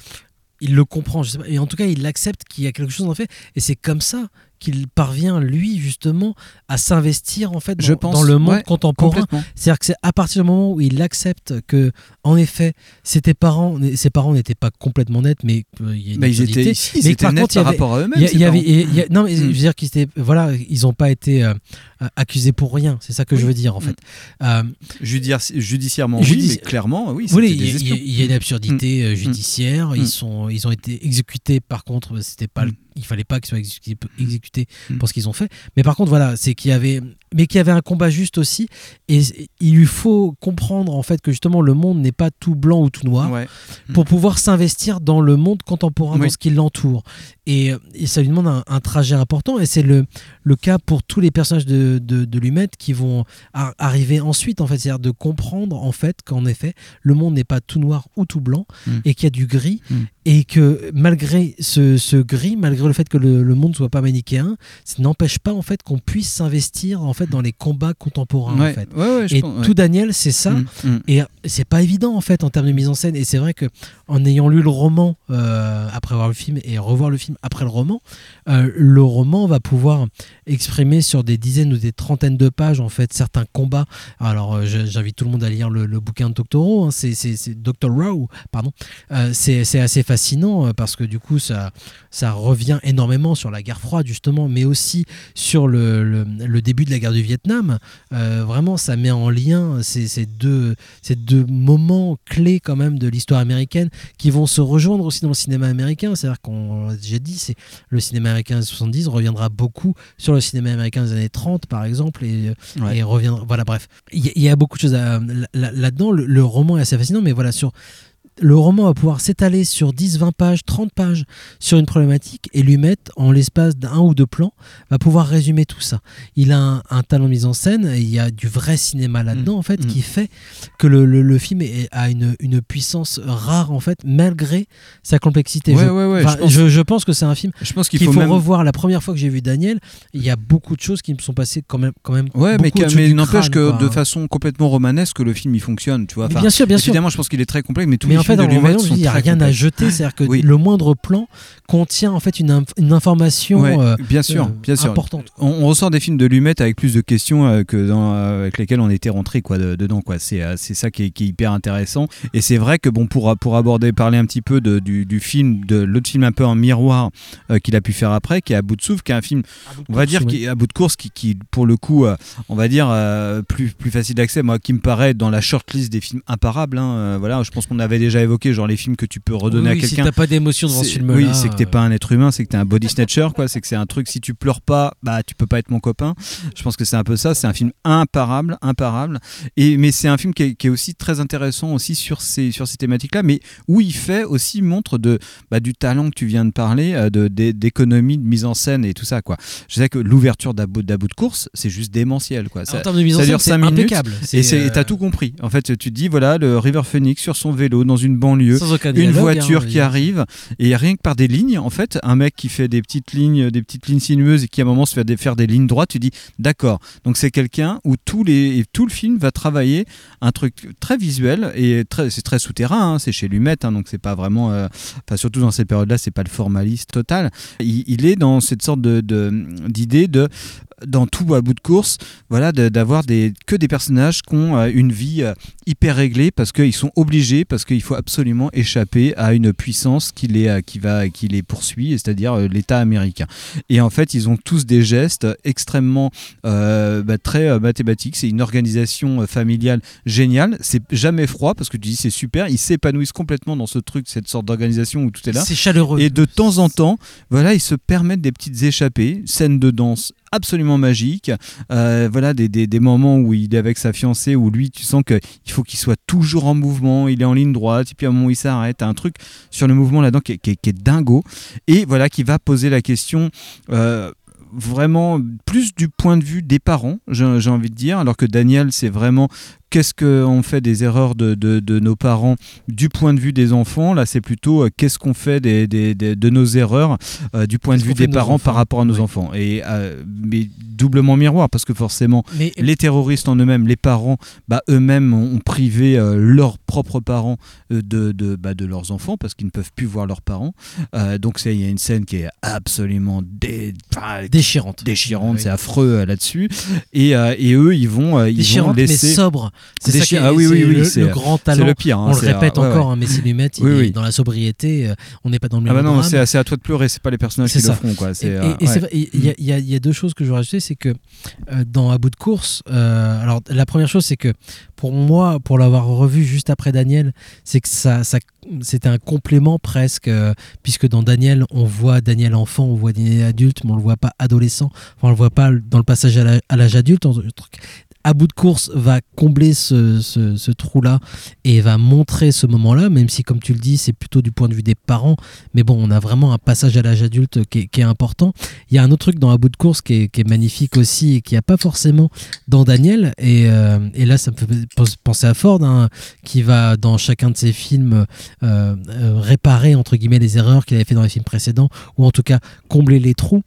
[SPEAKER 11] il le comprend. Je sais pas. Et en tout cas, il accepte qu'il y a quelque chose en fait. Et c'est comme ça qu'il parvient lui justement à s'investir en fait dans,
[SPEAKER 12] Je pense,
[SPEAKER 11] dans le monde
[SPEAKER 12] ouais,
[SPEAKER 11] contemporain. C'est-à-dire que c'est à partir du moment où il accepte que, en effet, c'était parents, ses parents n'étaient pas complètement nets, mais euh, il y a une
[SPEAKER 12] ils étaient- ils
[SPEAKER 11] mais
[SPEAKER 12] étaient
[SPEAKER 11] par
[SPEAKER 12] nets
[SPEAKER 11] contre, il y
[SPEAKER 12] par
[SPEAKER 11] avait-
[SPEAKER 12] rapport à eux-mêmes,
[SPEAKER 11] il y y avait- y a- non, mais je
[SPEAKER 12] Mm.
[SPEAKER 11] veux dire qu'ils étaient, voilà, ils n'ont pas été euh, euh, accusés pour rien. C'est ça que je veux dire en fait. Euh,
[SPEAKER 12] Judici- judiciairement,
[SPEAKER 11] Judici-
[SPEAKER 12] oui, mais clairement, oui.
[SPEAKER 11] il y, a- y une absurdité
[SPEAKER 12] Mm.
[SPEAKER 11] euh,
[SPEAKER 12] Mm.
[SPEAKER 11] judiciaire.
[SPEAKER 12] Mm.
[SPEAKER 11] Ils sont, ils ont été exécutés. Par contre, c'était pas, le- il fallait pas qu'ils soient exécutés, exécutés
[SPEAKER 12] Mm.
[SPEAKER 11] pour ce qu'ils ont fait. Mais par contre, voilà, c'est qu'il y avait, mais qu'il y avait un combat juste aussi. Et il lui faut comprendre en fait que justement le monde n'est pas tout blanc ou tout noir
[SPEAKER 12] Ouais.
[SPEAKER 11] pour pouvoir s'investir dans le monde contemporain, dans
[SPEAKER 12] Oui.
[SPEAKER 11] ce qui l'entoure. Et, et ça lui demande un, un trajet important. Et c'est le, le cas pour tous les personnages de, de, de Lumet qui vont ar- arriver ensuite, en fait. C'est-à-dire de comprendre, en fait, qu'en effet, le monde n'est pas tout noir ou tout blanc
[SPEAKER 12] Mm.
[SPEAKER 11] et qu'il y a du gris.
[SPEAKER 12] Mm.
[SPEAKER 11] Et que malgré ce, ce gris, malgré le fait que le, le monde soit pas manichéen, ça n'empêche pas, en fait, qu'on puisse s'investir, en fait, dans les combats contemporains,
[SPEAKER 12] Ouais.
[SPEAKER 11] en fait.
[SPEAKER 12] Ouais, ouais, je
[SPEAKER 11] et
[SPEAKER 12] pense-
[SPEAKER 11] tout Daniel, c'est ça.
[SPEAKER 12] Mm, mm.
[SPEAKER 11] Et c'est pas évident en fait en termes de mise en scène. Et c'est vrai que en ayant lu le roman euh, après voir le film et revoir le film après le roman, euh, le roman va pouvoir exprimer sur des dizaines ou des trentaines de pages en fait certains combats. Alors euh, j'invite tout le monde à lire le, le bouquin de Dr. Rowe, hein, c'est, c'est, c'est. Rowe, pardon. Euh, c'est, assez fascinant euh, parce que du coup ça, ça revient énormément sur la guerre froide justement, mais aussi sur le, le, le début de la guerre du Vietnam. Euh, vraiment, ça met en lien ces, ces deux, ces deux moments clés quand même de l'histoire américaine qui vont se rejoindre aussi dans le cinéma américain. C'est-à-dire qu'on l'a déjà dit, c'est le cinéma américain des 70 reviendra beaucoup sur le cinéma américain des années 30 par exemple et,
[SPEAKER 12] Ouais.
[SPEAKER 11] et reviendra. Voilà, bref, il y, a- il y a beaucoup de choses à- là- là- là-dedans. le, le roman est assez fascinant, mais voilà sur le roman va pouvoir s'étaler sur 10, 20 pages, 30 pages sur une problématique et lui mettre en l'espace d'un ou deux plans, va pouvoir résumer tout ça. Il a un, un talent de mise en scène, et il y a du vrai cinéma là-dedans en fait, qui fait que le, le- le film est- a une, une puissance rare en fait, malgré sa complexité.
[SPEAKER 12] Ouais,
[SPEAKER 11] je,
[SPEAKER 12] ouais, je pense-
[SPEAKER 11] je- je pense que c'est un film
[SPEAKER 12] Je pense qu'il faut
[SPEAKER 11] faut,
[SPEAKER 12] même-
[SPEAKER 11] revoir. La première fois que j'ai vu Daniel, il y a beaucoup de choses qui me sont passées quand même. Quand même
[SPEAKER 12] Ouais, mais, mais n'empêche que
[SPEAKER 11] quoi.
[SPEAKER 12] de façon complètement romanesque, le film il fonctionne, tu vois. Enfin,
[SPEAKER 11] bien sûr, bien sûr.
[SPEAKER 12] Évidemment, je pense qu'il est très complexe, mais tous
[SPEAKER 11] mais
[SPEAKER 12] les
[SPEAKER 11] en fait,
[SPEAKER 12] films
[SPEAKER 11] dans
[SPEAKER 12] de
[SPEAKER 11] le
[SPEAKER 12] Lumet
[SPEAKER 11] roman,
[SPEAKER 12] sont
[SPEAKER 11] il n'y a rien à jeter. C'est-à-dire que
[SPEAKER 12] Oui.
[SPEAKER 11] le moindre plan contient en fait une, inf- une information
[SPEAKER 12] Ouais,
[SPEAKER 11] euh,
[SPEAKER 12] bien sûr,
[SPEAKER 11] euh,
[SPEAKER 12] bien sûr.
[SPEAKER 11] importante.
[SPEAKER 12] On, on ressort des films de Lumet avec plus de questions euh, que dans, euh, avec lesquelles on était rentré quoi de- dedans quoi. C'est euh, c'est ça qui est, qui est hyper intéressant. Et c'est vrai que bon pour pour aborder parler un petit peu de, du, du film de l'autre film un peu en miroir euh, qu'il a pu faire après, qui est à bout de souffle, qui est un film on va dire qui est à bout de course, qui, qui pour le coup euh, on va dire euh, plus plus facile d'accès. Moi qui me paraît dans la shortlist des films imparables. hein, euh, voilà, je pense qu'on avait déjà évoqué genre les films que tu peux redonner
[SPEAKER 11] Oui,
[SPEAKER 12] à
[SPEAKER 11] si
[SPEAKER 12] quelqu'un.
[SPEAKER 11] t'as pas d'émotion devant ce film-là,
[SPEAKER 12] Oui, c'est que t'es
[SPEAKER 11] euh,
[SPEAKER 12] pas un être humain, c'est que t'es un body snatcher, quoi. C'est que c'est un truc, si tu pleures pas, bah tu peux pas être mon copain. Je pense que c'est un peu ça. C'est un film imparable, imparable. Et mais c'est un film qui est, qui est aussi très intéressant aussi sur ces sur ces thématiques-là, mais où il fait aussi montre de bah, du talent que tu viens de parler, euh, de d'é- d'économie, de mise en scène et tout ça, quoi. Je sais que l'ouverture d'About de course, c'est juste démentiel, quoi. Ça,
[SPEAKER 11] termes de mise en scène, c'est
[SPEAKER 12] 5 minutes
[SPEAKER 11] impeccable.
[SPEAKER 12] et
[SPEAKER 11] c'est- euh,
[SPEAKER 12] t'as tout compris. En fait, tu te dis voilà le River Phoenix sur son vélo dans une banlieue, une voiture
[SPEAKER 11] hein,
[SPEAKER 12] qui arrive, et rien que par des lignes, en fait, un mec qui fait des petites lignes, des petites lignes sinueuses et qui à un moment se fait des, faire des lignes droites, tu dis d'accord. Donc c'est quelqu'un où tous les, et tout le film va travailler un truc très visuel et c'est très souterrain. hein, c'est chez Lumet, hein, donc c'est pas vraiment, euh, enfin surtout dans cette période-là, c'est pas le formaliste total. Il, il est dans cette sorte de- d'idée de dans tout à bout de course, voilà, d'avoir des, que des personnages qui ont euh, une vie euh, hyper réglée parce qu'ils sont obligés, parce qu'il faut absolument échapper à une puissance qui les, euh, qui va, qui les poursuit, c'est-à-dire l'État américain. Et en fait, ils ont tous des gestes extrêmement euh, bah, très mathématiques. C'est une organisation familiale géniale. C'est jamais froid parce que tu dis c'est super. Ils s'épanouissent complètement dans ce truc, cette sorte d'organisation où tout est là.
[SPEAKER 11] C'est chaleureux.
[SPEAKER 12] Et de temps en temps, voilà, ils se permettent des petites échappées, scènes de danse absolument magiques, euh, voilà, des, des, moments où il est avec sa fiancée, où lui, tu sens qu'il faut qu'il soit toujours en mouvement, il est en ligne droite, et puis à un moment il s'arrête, un truc sur le mouvement là-dedans qui, est- dingo, et voilà, qui va poser la question. euh, vraiment plus du point de vue des parents, j'ai envie de dire, alors que Daniel, c'est vraiment qu'est-ce qu'on fait des erreurs de, de- de nos parents du point de vue des enfants? Là, c'est plutôt euh, qu'est-ce qu'on fait des, des- des- de nos erreurs euh, du point de vue des parents
[SPEAKER 11] enfants?
[SPEAKER 12] par rapport à nos enfants? Et euh, mais doublement miroir, parce que forcément,
[SPEAKER 11] Mais-
[SPEAKER 12] les terroristes en eux-mêmes, les parents, bah, eux-mêmes ont, privé leurs propres parents de, de, bah, de leurs enfants parce qu'ils ne peuvent plus voir leurs parents. Donc il y a une scène qui est absolument dé- enfin,
[SPEAKER 11] Déchirante.
[SPEAKER 12] déchirante,
[SPEAKER 11] Oui.
[SPEAKER 12] c'est affreux là-dessus. Et, et eux, ils vont, ils vont laisser
[SPEAKER 11] mais sobre. C'est est,
[SPEAKER 12] ah oui, oui,
[SPEAKER 11] c'est
[SPEAKER 12] oui,
[SPEAKER 11] le,
[SPEAKER 12] c'est
[SPEAKER 11] le grand
[SPEAKER 12] c'est
[SPEAKER 11] talent.
[SPEAKER 12] le pire. hein,
[SPEAKER 11] on le
[SPEAKER 12] c'est-
[SPEAKER 11] répète
[SPEAKER 12] ouais,
[SPEAKER 11] encore,
[SPEAKER 12] ouais.
[SPEAKER 11] hein, mais c'est Lumet, il
[SPEAKER 12] Oui,
[SPEAKER 11] est
[SPEAKER 12] oui.
[SPEAKER 11] dans la sobriété. euh, on n'est pas dans le
[SPEAKER 12] Ah bah non, c'est c'est à toi de pleurer, c'est pas les personnages
[SPEAKER 11] C'est
[SPEAKER 12] qui
[SPEAKER 11] ça.
[SPEAKER 12] le feront quoi.
[SPEAKER 11] Et,
[SPEAKER 12] C'est, euh,
[SPEAKER 11] et c'est
[SPEAKER 12] ouais.
[SPEAKER 11] il y, y y a deux choses que je veux rajouter, c'est que euh, dans À bout de course, euh, alors la première chose, c'est que pour moi, pour l'avoir revu juste après Daniel, c'est que ça, ça c'était un complément presque, euh, puisque dans Daniel, on voit Daniel enfant, on voit Daniel adulte, mais on le voit pas adolescent, enfin, on le voit pas dans le passage à l'âge adulte. on- à bout de course va combler ce, trou-là et va montrer ce moment-là, même si, comme tu le dis, c'est plutôt du point de vue des parents. Mais bon, on a vraiment un passage à l'âge adulte qui est, important. Il y a un autre truc dans À bout de course qui est, magnifique aussi et qui n'y a pas forcément dans Daniel. Et, euh, là, ça me fait pens- penser à Ford, hein, qui va dans chacun de ses films euh, euh, réparer, entre guillemets, les erreurs qu'il avait fait dans les films précédents, ou en tout cas combler les trous.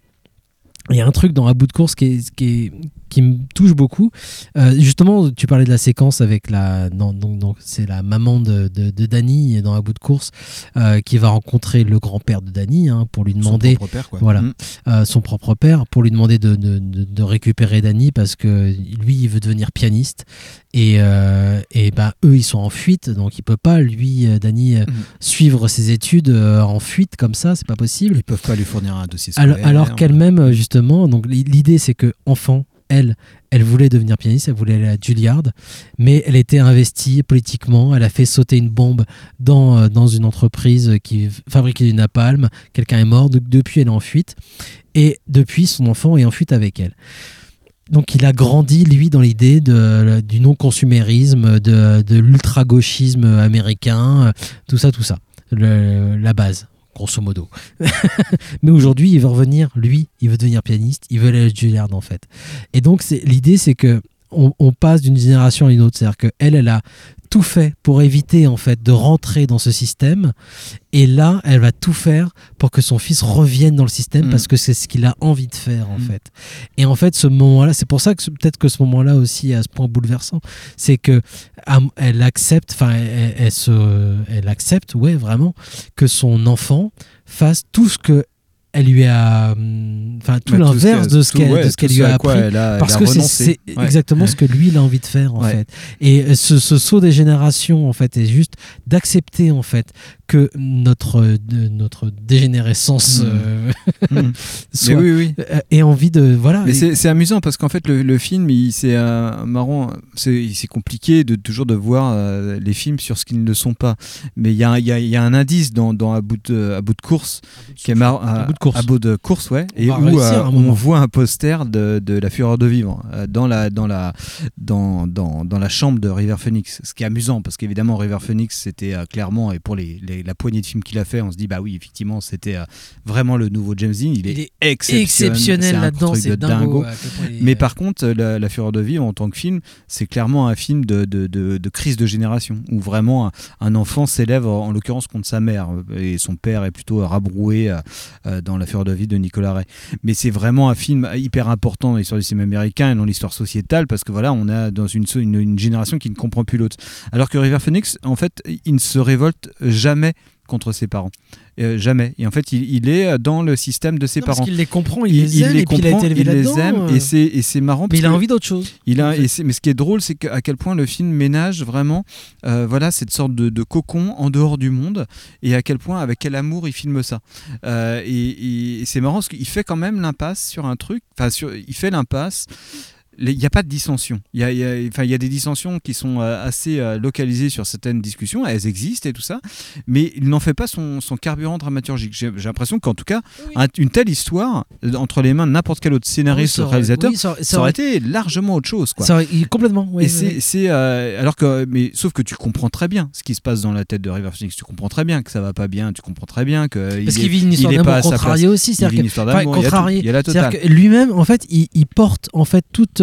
[SPEAKER 11] Il y a un truc dans À bout de course qui, qui, est- qui me touche beaucoup. Euh, justement, tu parlais de la séquence avec la. Non, donc, donc c'est la maman de, de, de Danny dans À bout de course euh, qui va rencontrer le grand-père de Danny hein, pour lui demander.
[SPEAKER 12] propre père, quoi.
[SPEAKER 11] Voilà,
[SPEAKER 12] Mm.
[SPEAKER 11] euh, son propre père, pour lui demander de, de, récupérer Danny parce que lui, il veut devenir pianiste. Et, et ben, eux, ils sont en fuite, donc il peut pas, lui, Danny, euh, suivre ses études en fuite comme ça, c'est pas possible.
[SPEAKER 12] Ils peuvent pas lui fournir un dossier
[SPEAKER 11] Alors,
[SPEAKER 12] scolaire.
[SPEAKER 11] alors qu'elle-même, euh, justement, donc l'idée c'est que enfant, elle, voulait devenir pianiste, elle voulait aller à Juilliard, mais elle était investie politiquement, elle a fait sauter une bombe dans, euh, une entreprise qui fabriquait du napalm, quelqu'un est mort, depuis elle est en fuite, et depuis son enfant est en fuite avec elle. Donc il a grandi, lui, dans l'idée de- du non-consumérisme, de, l'ultra-gauchisme américain, euh, tout ça, tout ça. La base, grosso modo. Mais aujourd'hui, il veut revenir, lui, il veut devenir pianiste, il veut aller à Juilliard, en fait. Et donc l'idée, c'est que on, on passe d'une génération à une autre. C'est-à-dire qu'elle, elle a tout fait pour éviter en fait de rentrer dans ce système et là elle va tout faire pour que son fils revienne dans le système
[SPEAKER 12] Mm.
[SPEAKER 11] parce que c'est ce qu'il a envie de faire en
[SPEAKER 12] Mm.
[SPEAKER 11] fait et en fait ce moment là c'est pour ça que peut-être que ce moment là aussi à ce point bouleversant c'est que elle accepte enfin elle, elle- elle se elle accepte ouais vraiment que son enfant fasse tout ce que elle lui a hum, enfin tout
[SPEAKER 12] Bah,
[SPEAKER 11] l'inverse de ce qu'elle
[SPEAKER 12] ouais,
[SPEAKER 11] lui a appris
[SPEAKER 12] elle a- elle
[SPEAKER 11] parce
[SPEAKER 12] a
[SPEAKER 11] que c'est-
[SPEAKER 12] Ouais.
[SPEAKER 11] exactement
[SPEAKER 12] Ouais.
[SPEAKER 11] ce que lui il a envie de faire en fait et ce, ce saut des générations en fait est juste d'accepter en fait que notre de- notre dégénérescence
[SPEAKER 12] Mm.
[SPEAKER 11] euh,
[SPEAKER 12] Mm.
[SPEAKER 11] soit-
[SPEAKER 12] Mais oui, oui.
[SPEAKER 11] euh, ait envie de voilà
[SPEAKER 12] Mais
[SPEAKER 11] et-
[SPEAKER 12] c'est amusant parce qu'en fait le, le film, il- c'est euh, marrant, c'est compliqué de toujours de voir euh, les films sur ce qu'ils ne le sont pas. Mais il y a, il y a- il y a un indice dans, dans à, bout de, à bout de course qui est marrant.
[SPEAKER 11] À bout de course.
[SPEAKER 12] À bout de course, ouais.
[SPEAKER 11] On
[SPEAKER 12] Et où euh, on voit un poster de, de La Fureur de Vivre euh, dans, la, dans, la, dans, dans, dans la chambre de River Phoenix. Ce qui est amusant, parce qu'évidemment, River Phoenix, c'était euh, clairement, et pour les, les- la poignée de films qu'il a fait, on se dit, bah oui, effectivement, c'était euh, vraiment le nouveau James Dean. Il est,
[SPEAKER 11] Il est
[SPEAKER 12] exceptionnel,
[SPEAKER 11] exceptionnel là-dedans, c'est dingo,
[SPEAKER 12] Mais par contre, la, La Fureur de Vivre, en tant que film, c'est clairement un film de, de, de- de crise de génération, où vraiment un, un enfant s'élève, en, en l'occurrence, contre sa mère, et son père est plutôt rabroué euh, dans La Fureur de de Nicolas Ray. Mais c'est vraiment un film hyper important dans l'histoire du cinéma américain et dans l'histoire sociétale, parce que voilà, on a dans une génération qui ne comprend plus l'autre. Alors que River Phoenix, en fait, il ne se révolte jamais contre ses parents. Euh, jamais. Et en fait, il, il est dans le système de ses
[SPEAKER 11] Non, parce
[SPEAKER 12] parents.
[SPEAKER 11] qu'il les comprend, il les aime, et puis il a été élevé
[SPEAKER 12] il les aime,
[SPEAKER 11] euh.
[SPEAKER 12] et c'est et c'est marrant.
[SPEAKER 11] Mais
[SPEAKER 12] parce
[SPEAKER 11] il a envie d'autre chose.
[SPEAKER 12] Il a, et c'est- mais ce qui est drôle, c'est qu'à quel point le film ménage vraiment, euh, voilà, cette sorte de, de cocon en dehors du monde, et à quel point, avec quel amour il filme ça. Euh, et et- c'est marrant parce qu'il fait quand même l'impasse sur un truc. Enfin, il fait l'impasse. Il n'y a pas de dissension. Il y a, y a- y a des dissensions qui sont euh, assez euh, localisées sur certaines discussions, elles existent et tout ça, mais il n'en fait pas son, son carburant dramaturgique. J'ai l'impression qu'en tout cas, un- une telle histoire, entre les mains de n'importe quel autre scénariste
[SPEAKER 11] Oui,
[SPEAKER 12] ou réalisateur,
[SPEAKER 11] oui, ça aurait-
[SPEAKER 12] ça aurait été largement autre chose. Quoi.
[SPEAKER 11] Ça aurait- il- complètement.
[SPEAKER 12] et c'est, euh, alors que, mais sauf que tu comprends très bien ce qui se passe dans la tête de River Phoenix. Tu comprends très bien que ça va pas bien. Tu comprends très bien que
[SPEAKER 11] Parce
[SPEAKER 12] il
[SPEAKER 11] qu'il vit une histoire d'amour
[SPEAKER 12] à sa
[SPEAKER 11] contrarié
[SPEAKER 12] place.
[SPEAKER 11] aussi. C'est-à-dire que-
[SPEAKER 12] il y a tout-
[SPEAKER 11] contrarié.
[SPEAKER 12] Il y a la
[SPEAKER 11] C'est-à-dire
[SPEAKER 12] totale.
[SPEAKER 11] que lui-même, en fait, il, il porte en fait toute,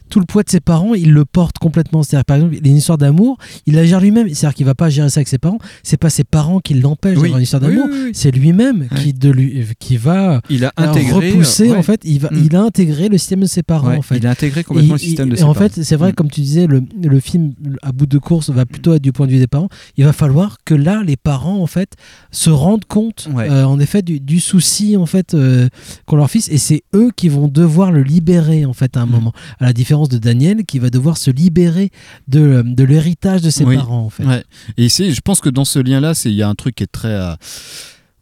[SPEAKER 11] tout le poids de ses parents. Il le porte complètement. C'est-à-dire, par exemple, il a une histoire d'amour. Il la gère lui-même. C'est-à-dire qu'il va pas gérer ça avec ses parents. C'est pas ses parents qui l'empêchent
[SPEAKER 12] Oui.
[SPEAKER 11] d'avoir une histoire d'amour.
[SPEAKER 12] oui, oui.
[SPEAKER 11] C'est lui-même qui de lui, qui va.
[SPEAKER 12] Il a intégré,
[SPEAKER 11] repousser.
[SPEAKER 12] euh, ouais.
[SPEAKER 11] En fait, il va,
[SPEAKER 12] Mm.
[SPEAKER 11] il a intégré le système de ses parents.
[SPEAKER 12] Ouais,
[SPEAKER 11] en fait.
[SPEAKER 12] il a intégré complètement
[SPEAKER 11] Et-
[SPEAKER 12] le système
[SPEAKER 11] et-
[SPEAKER 12] de
[SPEAKER 11] et
[SPEAKER 12] ses
[SPEAKER 11] en
[SPEAKER 12] parents.
[SPEAKER 11] fait, c'est vrai,
[SPEAKER 12] Mm.
[SPEAKER 11] comme tu disais, le, le film à bout de course va plutôt être du point de vue des parents. Il va falloir que là, les parents, en fait, se rendent compte,
[SPEAKER 12] Ouais.
[SPEAKER 11] euh, en effet, du, du souci, en fait, euh, qu'ont leur fils, et c'est eux qui vont devoir le libérer, en fait, à un
[SPEAKER 12] Mm.
[SPEAKER 11] moment. À la différence de Daniel, qui va devoir se libérer de, de l'héritage de ses
[SPEAKER 12] Oui.
[SPEAKER 11] parents, en fait.
[SPEAKER 12] Ouais. Et c'est, je pense que dans ce lien-là, c'est il y a un truc qui est très. euh,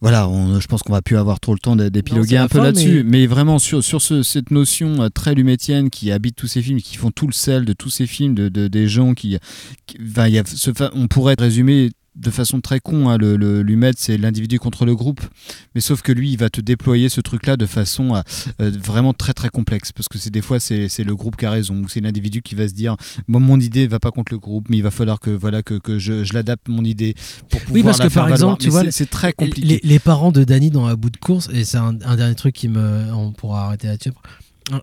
[SPEAKER 12] voilà, on- je pense qu'on va plus avoir trop le temps d'épiloguer un peu là-dessus,
[SPEAKER 11] mais-
[SPEAKER 12] mais... vraiment sur, sur ce- cette notion euh, très lumétienne qui habite tous ces films, qui font tout le sel de tous ces films, de, de- des gens qui, qui- il y a ce on pourrait résumer de façon très con, hein, le, le c'est l'individu contre le groupe, mais sauf que lui, il va te déployer ce truc-là de façon euh, euh, vraiment très très complexe, parce que c'est des fois c'est c'est le groupe qui a raison, ou c'est l'individu qui va se dire, moi mon idée va pas contre le groupe, mais il va falloir que voilà que, que je, je l'adapte mon idée pour pouvoir
[SPEAKER 11] Oui, parce
[SPEAKER 12] la
[SPEAKER 11] que
[SPEAKER 12] faire
[SPEAKER 11] par
[SPEAKER 12] valoir.
[SPEAKER 11] exemple, tu
[SPEAKER 12] Mais
[SPEAKER 11] vois,
[SPEAKER 12] c'est- c'est très compliqué.
[SPEAKER 11] Les, les parents de Danny dans Un bout de course, et c'est un, un dernier truc qui me. On pourra arrêter là-dessus. après.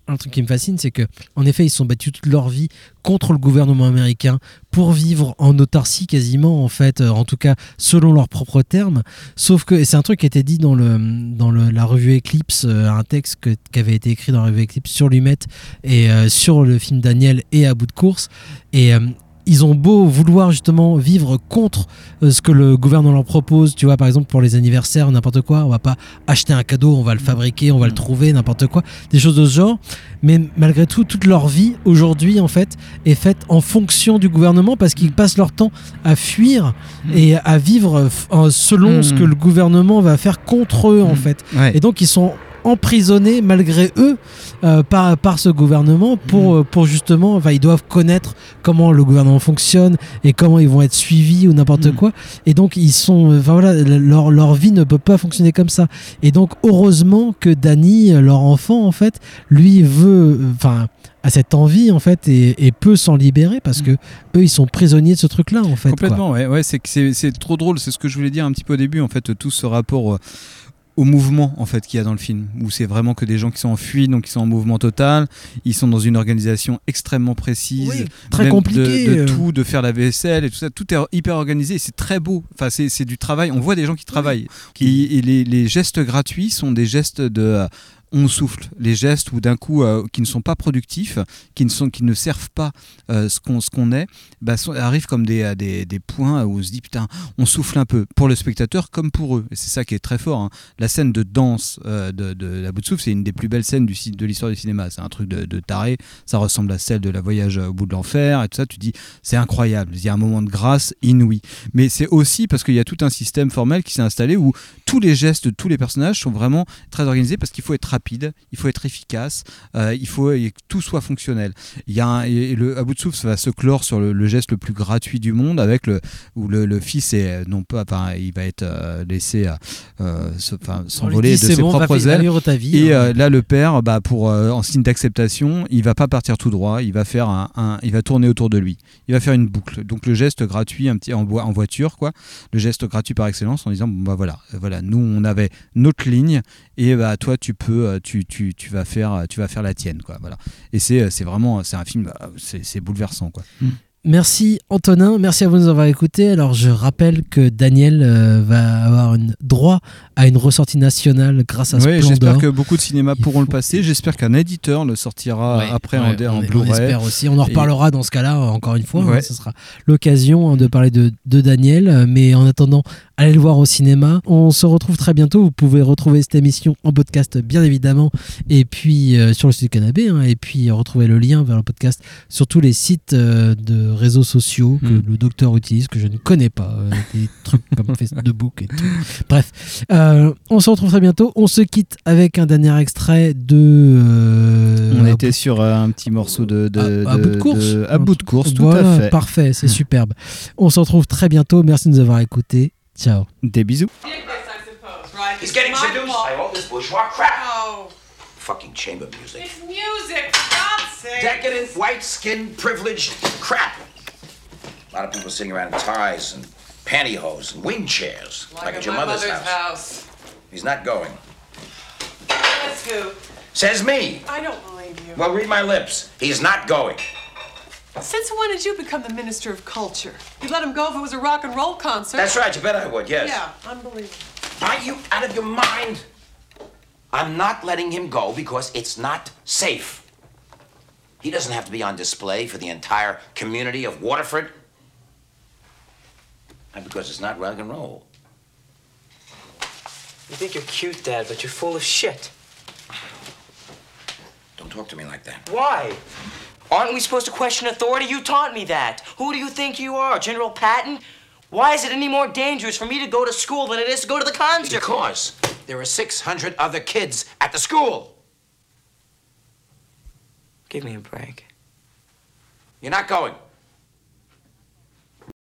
[SPEAKER 11] Un, truc qui me fascine, c'est que, en effet, ils se sont battus toute leur vie contre le gouvernement américain pour vivre en autarcie quasiment, en fait, euh, en tout cas selon leurs propres termes. Sauf que, et c'est un truc qui a été dit dans, le, dans la revue Eclipse, euh, un texte que- qui avait été écrit dans la revue Eclipse sur Lumet et euh, sur le film Daniel et À bout de course. Et ils ont beau vouloir justement vivre contre euh, ce que le gouvernement leur propose, tu vois, par exemple pour les anniversaires, n'importe quoi, on va pas acheter un cadeau, on va le fabriquer, on va le trouver, n'importe quoi, des choses de ce genre. Mais malgré tout, toute leur vie aujourd'hui, en fait, est faite en fonction du gouvernement parce qu'ils passent leur temps à fuir et à vivre selon
[SPEAKER 12] Mm.
[SPEAKER 11] ce que le gouvernement va faire contre eux, en fait.
[SPEAKER 12] Ouais.
[SPEAKER 11] Et donc, ils sont emprisonnés malgré eux euh, par, par ce gouvernement pour, euh, pour justement, enfin, ils doivent connaître comment le gouvernement fonctionne et comment ils vont être suivis ou n'importe quoi. Et donc, ils sont, euh, enfin voilà, leur, leur vie ne peut pas fonctionner comme ça. Et donc, heureusement que Danny, leur enfant, en fait, lui veut, enfin, a cette envie, en fait, et, et peut s'en libérer parce que eux, ils sont prisonniers de ce truc-là, en fait. quoi.
[SPEAKER 12] Complètement, ouais, ouais c'est, que c'est, c'est trop drôle, c'est ce que je voulais dire un petit peu au début, en fait, tout ce rapport au mouvement en fait qu'il y a dans le film, où c'est vraiment que des gens qui sont en fuite, donc ils sont en mouvement total, ils sont dans une organisation extrêmement précise,
[SPEAKER 11] Oui, très
[SPEAKER 12] même
[SPEAKER 11] compliqué,
[SPEAKER 12] de, de tout, de faire la vaisselle et tout ça, tout est hyper organisé, c'est très beau, enfin c'est, c'est du travail, on voit des gens qui travaillent, et, et les, les gestes gratuits sont des gestes de... on souffle, les gestes où d'un coup euh, qui ne sont pas productifs, qui ne sont, qui ne servent pas euh, ce qu'on est, bah, arrivent comme des, des, des points où on se dit putain, on souffle un peu pour le spectateur comme pour eux. Et c'est ça qui est très fort. hein. La scène de danse euh, de, de la bout de souffle, c'est une des plus belles scènes du, de l'histoire du cinéma. C'est un truc de, de taré. Ça ressemble à celle de la voyage au bout de l'enfer et tout ça. Tu dis c'est incroyable. Il y a un moment de grâce inouï. Mais c'est aussi parce qu'il y a tout un système formel qui s'est installé où tous les gestes de tous les personnages sont vraiment très organisés parce qu'il faut être rapide, il faut être efficace, euh, il faut que tout soit fonctionnel. Il y a un- et le, à bout de souffle ça va se clore sur le, le geste le plus gratuit du monde avec le où le, le fils est non pas, enfin, il va être euh, laissé euh, s'envoler de ses
[SPEAKER 11] bon,
[SPEAKER 12] propres ailes.
[SPEAKER 11] vie,
[SPEAKER 12] Et
[SPEAKER 11] hein.
[SPEAKER 12] là, le père, bah, pour en signe d'acceptation, il va pas partir tout droit, il va faire un, un- il va tourner autour de lui, il va faire une boucle. Donc le geste gratuit, un petit en, en voiture, quoi, le geste gratuit par excellence, en disant bon bah voilà, voilà, nous on avait notre ligne et bah toi tu peux, euh, tu, tu, tu vas faire, tu vas faire la tienne, quoi, voilà. Et c'est euh, vraiment, c'est un film, euh, c'est bouleversant, quoi.
[SPEAKER 11] Merci Antonin, merci à vous de nous avoir écoutés. Alors je rappelle que Daniel euh, va avoir une, droit à une ressortie nationale grâce à
[SPEAKER 12] Oui, j'espère que beaucoup de cinémas pourront le passer. J'espère qu'un éditeur le sortira
[SPEAKER 11] Ouais,
[SPEAKER 12] après
[SPEAKER 11] ouais,
[SPEAKER 12] en, en
[SPEAKER 11] on, on
[SPEAKER 12] Blu-ray.
[SPEAKER 11] espère aussi. On en
[SPEAKER 12] Et-
[SPEAKER 11] reparlera dans ce cas-là, encore une fois. hein, ce sera l'occasion hein, de parler de, de Daniel. Mais en attendant, allez le voir au cinéma. On se retrouve très bientôt. Vous pouvez retrouver cette émission en podcast, bien évidemment. Et puis euh, sur le site du Canapé. hein, et puis retrouver le lien vers le podcast sur tous les sites euh, de réseaux sociaux que
[SPEAKER 12] Mm.
[SPEAKER 11] le docteur utilise, que je ne connais pas. euh, des trucs comme Facebook et tout. Bref, euh, on se retrouve très bientôt. On se quitte avec un dernier extrait de. euh,
[SPEAKER 12] On était sur un petit morceau de, de-
[SPEAKER 11] à, à
[SPEAKER 12] de-
[SPEAKER 11] bout de course.
[SPEAKER 12] de- à bout de course, tout
[SPEAKER 11] Voilà,
[SPEAKER 12] à fait.
[SPEAKER 11] Parfait, c'est superbe. On se retrouve très bientôt. Merci de nous avoir écoutés. Ciao.
[SPEAKER 12] Des bisous.
[SPEAKER 17] He's getting seduced by all this bourgeois crap.
[SPEAKER 18] Oh,
[SPEAKER 17] Fucking chamber music.
[SPEAKER 18] it's music,
[SPEAKER 17] Decadent, white skinned, privileged crap. A lot of people sitting around in ties and pantyhose and wing chairs, like,
[SPEAKER 18] Like
[SPEAKER 17] at your mother's,
[SPEAKER 18] mother's
[SPEAKER 17] house.
[SPEAKER 18] house.
[SPEAKER 17] He's not going.
[SPEAKER 18] That's who.
[SPEAKER 17] Says me.
[SPEAKER 18] I don't believe you.
[SPEAKER 17] Well, read my lips. He's not going.
[SPEAKER 18] Since when did you become the minister of culture? You'd let him go if it was a rock and roll concert.
[SPEAKER 17] That's right, you bet I would, yes.
[SPEAKER 18] Yeah, unbelievable.
[SPEAKER 17] Are you out of your mind? I'm not letting him go because it's not safe. He doesn't have to be on display for the entire community of Waterford. And because it's not rock and roll.
[SPEAKER 19] You think you're cute, Dad, but you're full of shit.
[SPEAKER 17] Don't talk to me like that.
[SPEAKER 19] Why? Aren't we supposed to question authority? You taught me that. Who do you think you are, General Patton? Why is it any more dangerous for me to go to school than it is to go to the concert?
[SPEAKER 17] Because there are 600 other kids at the school.
[SPEAKER 19] Give me a break.
[SPEAKER 17] You're not going.